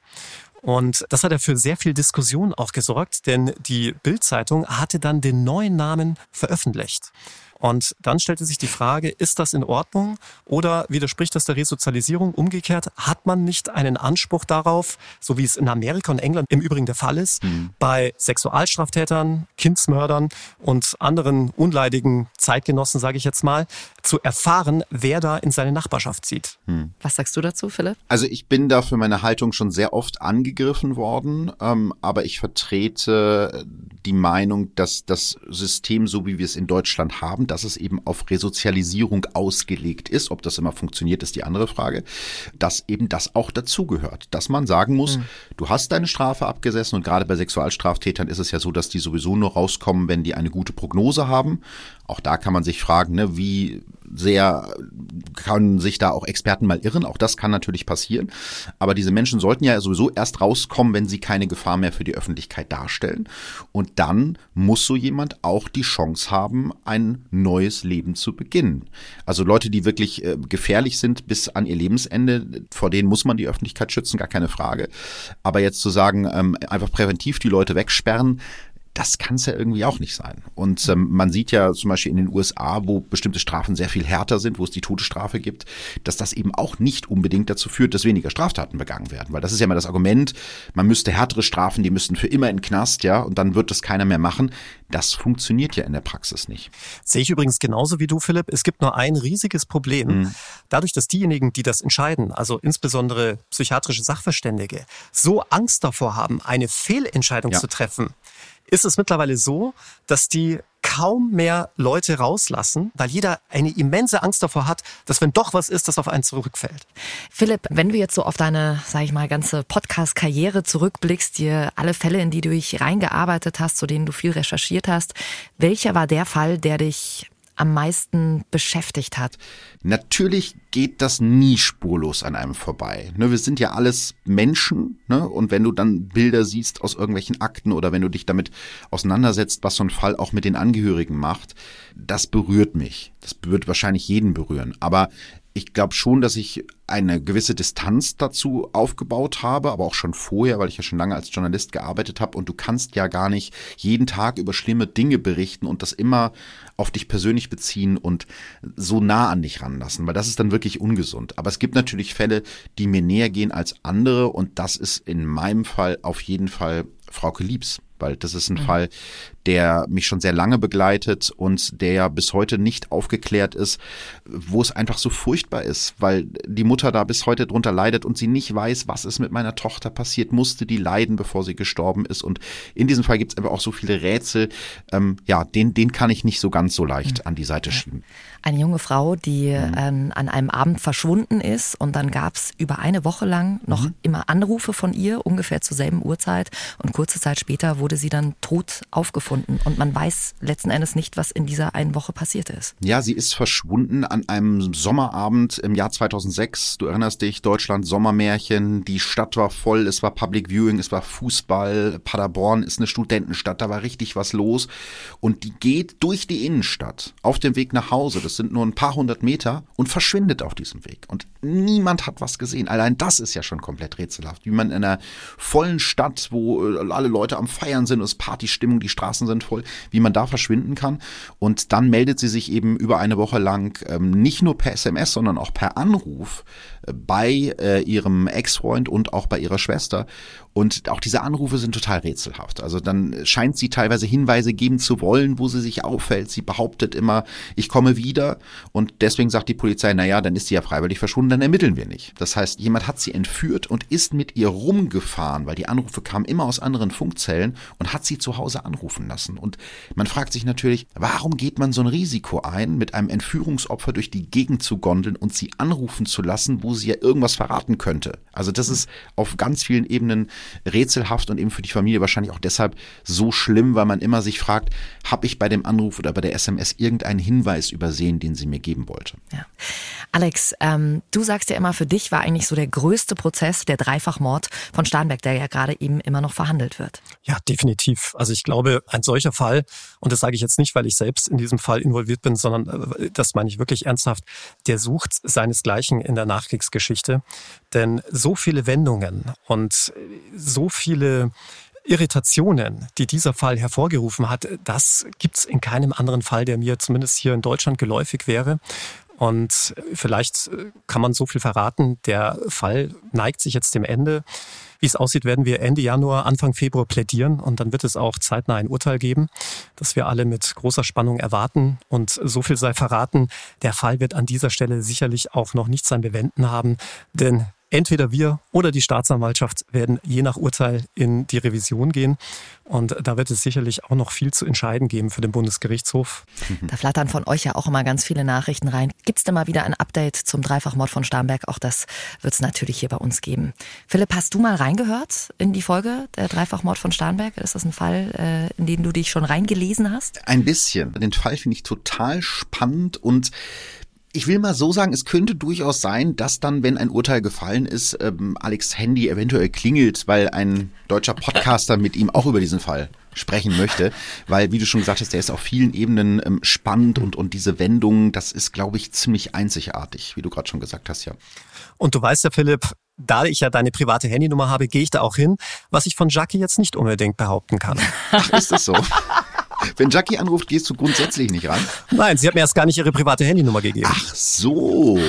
[SPEAKER 4] Und das hat ja für sehr viel Diskussion auch gesorgt, denn die Bild-Zeitung hatte dann den neuen Namen veröffentlicht. Und dann stellte sich die Frage, ist das in Ordnung oder widerspricht das der Resozialisierung? Umgekehrt, hat man nicht einen Anspruch darauf, so wie es in Amerika und England im Übrigen der Fall ist, mhm. bei Sexualstraftätern, Kindsmördern und anderen unleidigen Zeitgenossen, sage ich jetzt mal, zu erfahren, wer da in seine Nachbarschaft zieht.
[SPEAKER 3] Mhm. Was sagst du dazu, Philipp?
[SPEAKER 5] Also ich bin da für meine Haltung schon sehr oft angegriffen worden, ähm, aber ich vertrete die Meinung, dass das System, so wie wir es in Deutschland haben, dass es eben auf Resozialisierung ausgelegt ist. Ob das immer funktioniert, ist die andere Frage. Dass eben das auch dazugehört. Dass man sagen muss, mhm. du hast deine Strafe abgesessen und gerade bei Sexualstraftätern ist es ja so, dass die sowieso nur rauskommen, wenn die eine gute Prognose haben. Auch da kann man sich fragen, ne, wie sehr kann sich da auch Experten mal irren. Auch das kann natürlich passieren. Aber diese Menschen sollten ja sowieso erst rauskommen, wenn sie keine Gefahr mehr für die Öffentlichkeit darstellen. Und dann muss so jemand auch die Chance haben, ein neues Leben zu beginnen. Also Leute, die wirklich äh, gefährlich sind bis an ihr Lebensende, vor denen muss man die Öffentlichkeit schützen, gar keine Frage. Aber jetzt zu sagen, ähm, einfach präventiv die Leute wegsperren, das kann es ja irgendwie auch nicht sein. Und ähm, man sieht ja zum Beispiel in den USA, wo bestimmte Strafen sehr viel härter sind, wo es die Todesstrafe gibt, dass das eben auch nicht unbedingt dazu führt, dass weniger Straftaten begangen werden. Weil das ist ja immer das Argument, man müsste härtere Strafen, die müssten für immer in Knast, ja, und dann wird das keiner mehr machen. Das funktioniert ja in der Praxis nicht.
[SPEAKER 4] Sehe ich übrigens genauso wie du, Philipp. Es gibt nur ein riesiges Problem. Mhm. Dadurch, dass diejenigen, die das entscheiden, also insbesondere psychiatrische Sachverständige, so Angst davor haben, eine Fehlentscheidung ja. zu treffen, ist es mittlerweile so, dass die kaum mehr Leute rauslassen, weil jeder eine immense Angst davor hat, dass wenn doch was ist, das auf einen zurückfällt.
[SPEAKER 3] Philipp, wenn du jetzt so auf deine, sag ich mal, ganze Podcast-Karriere zurückblickst, dir alle Fälle, in die du dich reingearbeitet hast, zu denen du viel recherchiert hast, welcher war der Fall, der dich am meisten beschäftigt hat?
[SPEAKER 5] Natürlich geht das nie spurlos an einem vorbei. Ne, wir sind ja alles Menschen, ne? Und wenn du dann Bilder siehst aus irgendwelchen Akten oder wenn du dich damit auseinandersetzt, was so ein Fall auch mit den Angehörigen macht, das berührt mich. Das wird wahrscheinlich jeden berühren. Aber ich glaube schon, dass ich eine gewisse Distanz dazu aufgebaut habe, aber auch schon vorher, weil ich ja schon lange als Journalist gearbeitet habe und du kannst ja gar nicht jeden Tag über schlimme Dinge berichten und das immer auf dich persönlich beziehen und so nah an dich ranlassen, weil das ist dann wirklich ungesund. Aber es gibt natürlich Fälle, die mir näher gehen als andere und das ist in meinem Fall auf jeden Fall Frauke Liebs weil das ist ein mhm. Fall, der mich schon sehr lange begleitet und der ja bis heute nicht aufgeklärt ist, wo es einfach so furchtbar ist, weil die Mutter da bis heute drunter leidet und sie nicht weiß, was ist mit meiner Tochter passiert, musste die leiden, bevor sie gestorben ist. Und in diesem Fall gibt es aber auch so viele Rätsel, ähm, ja, den, den kann ich nicht so ganz so leicht mhm. an die Seite schieben.
[SPEAKER 3] Eine junge Frau, die mhm. ähm, an einem Abend verschwunden ist und dann gab es über eine Woche lang noch mhm. immer Anrufe von ihr, ungefähr zur selben Uhrzeit und kurze Zeit später wurde sie dann tot aufgefunden gefunden. Und man weiß letzten Endes nicht, was in dieser einen Woche passiert ist.
[SPEAKER 5] Ja, sie ist verschwunden an einem Sommerabend im Jahr 2006. Du erinnerst dich, Deutschland Sommermärchen, die Stadt war voll, es war Public Viewing, es war Fußball, Paderborn ist eine Studentenstadt, da war richtig was los. Und die geht durch die Innenstadt auf dem Weg nach Hause, das sind nur ein paar hundert Meter und verschwindet auf diesem Weg. Und niemand hat was gesehen. Allein das ist ja schon komplett rätselhaft, wie man in einer vollen Stadt, wo äh, alle Leute am Feiern sind, es ist Partystimmung, die Straßen sind voll, wie man da verschwinden kann. Und dann meldet sie sich eben über eine Woche lang ähm, nicht nur per SMS, sondern auch per Anruf bei äh, ihrem Ex-Freund und auch bei ihrer Schwester und auch diese Anrufe sind total rätselhaft. Also dann scheint sie teilweise Hinweise geben zu wollen, wo sie sich auffällt. Sie behauptet immer, ich komme wieder. Und deswegen sagt die Polizei, na ja, dann ist sie ja freiwillig verschwunden, dann ermitteln wir nicht. Das heißt, jemand hat sie entführt und ist mit ihr rumgefahren, weil die Anrufe kamen immer aus anderen Funkzellen und hat sie zu Hause anrufen lassen. Und man fragt sich natürlich, warum geht man so ein Risiko ein, mit einem Entführungsopfer durch die Gegend zu gondeln und sie anrufen zu lassen, wo sie ja irgendwas verraten könnte? Also das ist auf ganz vielen Ebenen rätselhaft und eben für die Familie wahrscheinlich auch deshalb so schlimm, weil man immer sich fragt, habe ich bei dem Anruf oder bei der SMS irgendeinen Hinweis übersehen, den sie mir geben wollte.
[SPEAKER 3] Ja. Alex, ähm, du sagst ja immer, für dich war eigentlich so der größte Prozess der Dreifachmord von Starnberg, der ja gerade eben immer noch verhandelt wird.
[SPEAKER 4] Ja, definitiv. Also ich glaube, ein solcher Fall, und das sage ich jetzt nicht, weil ich selbst in diesem Fall involviert bin, sondern äh, das meine ich wirklich ernsthaft, der sucht seinesgleichen in der Nachkriegsgeschichte. Denn so viele Wendungen und so viele Irritationen, die dieser Fall hervorgerufen hat, das gibt's in keinem anderen Fall, der mir zumindest hier in Deutschland geläufig wäre. Und vielleicht kann man so viel verraten, der Fall neigt sich jetzt dem Ende. Wie es aussieht, werden wir Ende Januar, Anfang Februar plädieren und dann wird es auch zeitnah ein Urteil geben, das wir alle mit großer Spannung erwarten. Und so viel sei verraten, der Fall wird an dieser Stelle sicherlich auch noch nicht sein Bewenden haben, denn Entweder wir oder die Staatsanwaltschaft werden je nach Urteil in die Revision gehen. Und da wird es sicherlich auch noch viel zu entscheiden geben für den Bundesgerichtshof. *laughs*
[SPEAKER 3] Da flattern von euch ja auch immer ganz viele Nachrichten rein. Gibt es denn mal wieder ein Update zum Dreifachmord von Starnberg? Auch das wird es natürlich hier bei uns geben. Philipp, hast du mal reingehört in die Folge der Dreifachmord von Starnberg? Ist das ein Fall, äh, in den du dich schon reingelesen hast?
[SPEAKER 5] Ein bisschen. Den Fall finde ich total spannend und ich will mal so sagen, es könnte durchaus sein, dass dann, wenn ein Urteil gefallen ist, ähm, Alex Handy eventuell klingelt, weil ein deutscher Podcaster mit ihm auch über diesen Fall sprechen möchte, weil, wie du schon gesagt hast, der ist auf vielen Ebenen ähm, spannend und, und diese Wendung, das ist, glaube ich, ziemlich einzigartig, wie du gerade schon gesagt hast, ja.
[SPEAKER 4] Und du weißt ja, Philipp, da ich ja deine private Handynummer habe, gehe ich da auch hin, was ich von Jackie jetzt nicht unbedingt behaupten kann.
[SPEAKER 5] Ach, ist das so? *laughs* Wenn Jackie anruft, gehst du grundsätzlich nicht ran?
[SPEAKER 4] Nein, sie hat mir erst gar nicht ihre private Handynummer gegeben.
[SPEAKER 5] Ach so.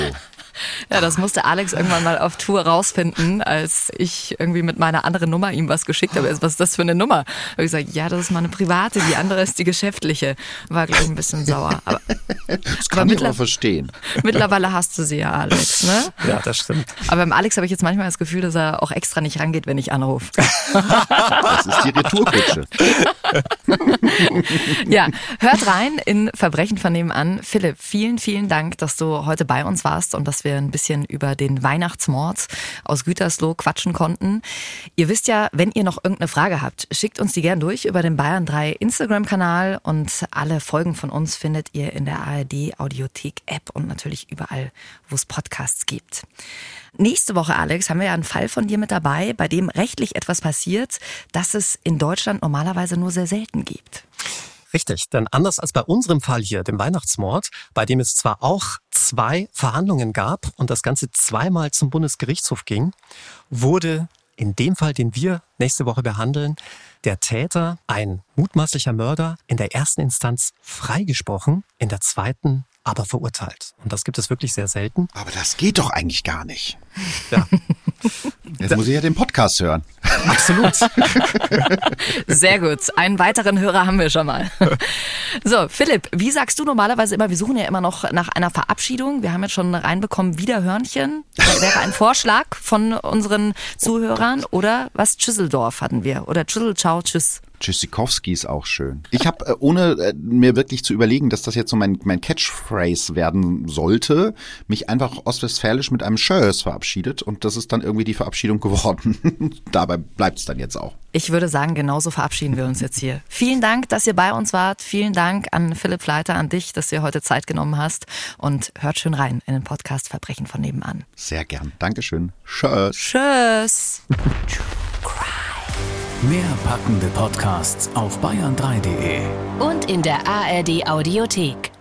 [SPEAKER 3] Ja, das musste Alex irgendwann mal auf Tour rausfinden, als ich irgendwie mit meiner anderen Nummer ihm was geschickt habe. Was ist das für eine Nummer? Habe ich gesagt, ja, das ist meine private, die andere ist die geschäftliche. War, glaube ich, ein bisschen sauer. Aber,
[SPEAKER 5] das kann aber ich aber verstehen.
[SPEAKER 3] Mittlerweile hast du sie ja, Alex. Ne?
[SPEAKER 4] Ja, das stimmt.
[SPEAKER 3] Aber beim Alex habe ich jetzt manchmal das Gefühl, dass er auch extra nicht rangeht, wenn ich anrufe.
[SPEAKER 5] Das ist die Retourkutsche. *laughs*
[SPEAKER 3] ja, hört rein in Verbrechen von nebenan. Philipp, vielen, vielen Dank, dass du heute bei uns warst und dass wir ein bisschen über den Weihnachtsmord aus Gütersloh quatschen konnten. Ihr wisst ja, wenn ihr noch irgendeine Frage habt, schickt uns die gern durch über den Bayern 3 Instagram-Kanal und alle Folgen von uns findet ihr in der ARD Audiothek App und natürlich überall, wo es Podcasts gibt. Nächste Woche, Alex, haben wir ja einen Fall von dir mit dabei, bei dem rechtlich etwas passiert, das es in Deutschland normalerweise nur sehr selten gibt.
[SPEAKER 4] Richtig, denn anders als bei unserem Fall hier, dem Weihnachtsmord, bei dem es zwar auch zwei Verhandlungen gab und das Ganze zweimal zum Bundesgerichtshof ging, wurde in dem Fall, den wir nächste Woche behandeln, der Täter, ein mutmaßlicher Mörder, in der ersten Instanz freigesprochen, in der zweiten aber verurteilt. Und das gibt es wirklich sehr selten.
[SPEAKER 5] Aber das geht doch eigentlich gar nicht.
[SPEAKER 4] Ja.
[SPEAKER 5] Jetzt muss ich ja den Podcast hören.
[SPEAKER 4] Absolut. *laughs*
[SPEAKER 3] Sehr gut. Einen weiteren Hörer haben wir schon mal. *laughs* So, Philipp, wie sagst du normalerweise immer, wir suchen ja immer noch nach einer Verabschiedung. Wir haben jetzt schon reinbekommen, Wiederhörnchen. Das wäre ein Vorschlag von unseren Zuhörern. Oder was? Tschüsseldorf hatten wir. Oder Tschüssel, ciao, tschüss.
[SPEAKER 5] Tschüssikowski ist auch schön. Ich habe, äh, ohne äh, mir wirklich zu überlegen, dass das jetzt so mein, mein Catchphrase werden sollte, mich einfach ostwestfälisch mit einem Tschöss verabschiedet und das ist dann irgendwie die Verabschiedung geworden. *laughs* Dabei bleibt es dann jetzt auch.
[SPEAKER 3] Ich würde sagen, genauso verabschieden wir uns jetzt hier. Vielen Dank, dass ihr bei uns wart. Vielen Dank an Philipp Fleiter, an dich, dass du dir heute Zeit genommen hast. Und hört schön rein in den Podcast Verbrechen von nebenan.
[SPEAKER 5] Sehr gern. Dankeschön. Tschüss.
[SPEAKER 3] Tschüss.
[SPEAKER 1] Mehr packende Podcasts auf bayern3.de.
[SPEAKER 2] Und in der ARD Audiothek.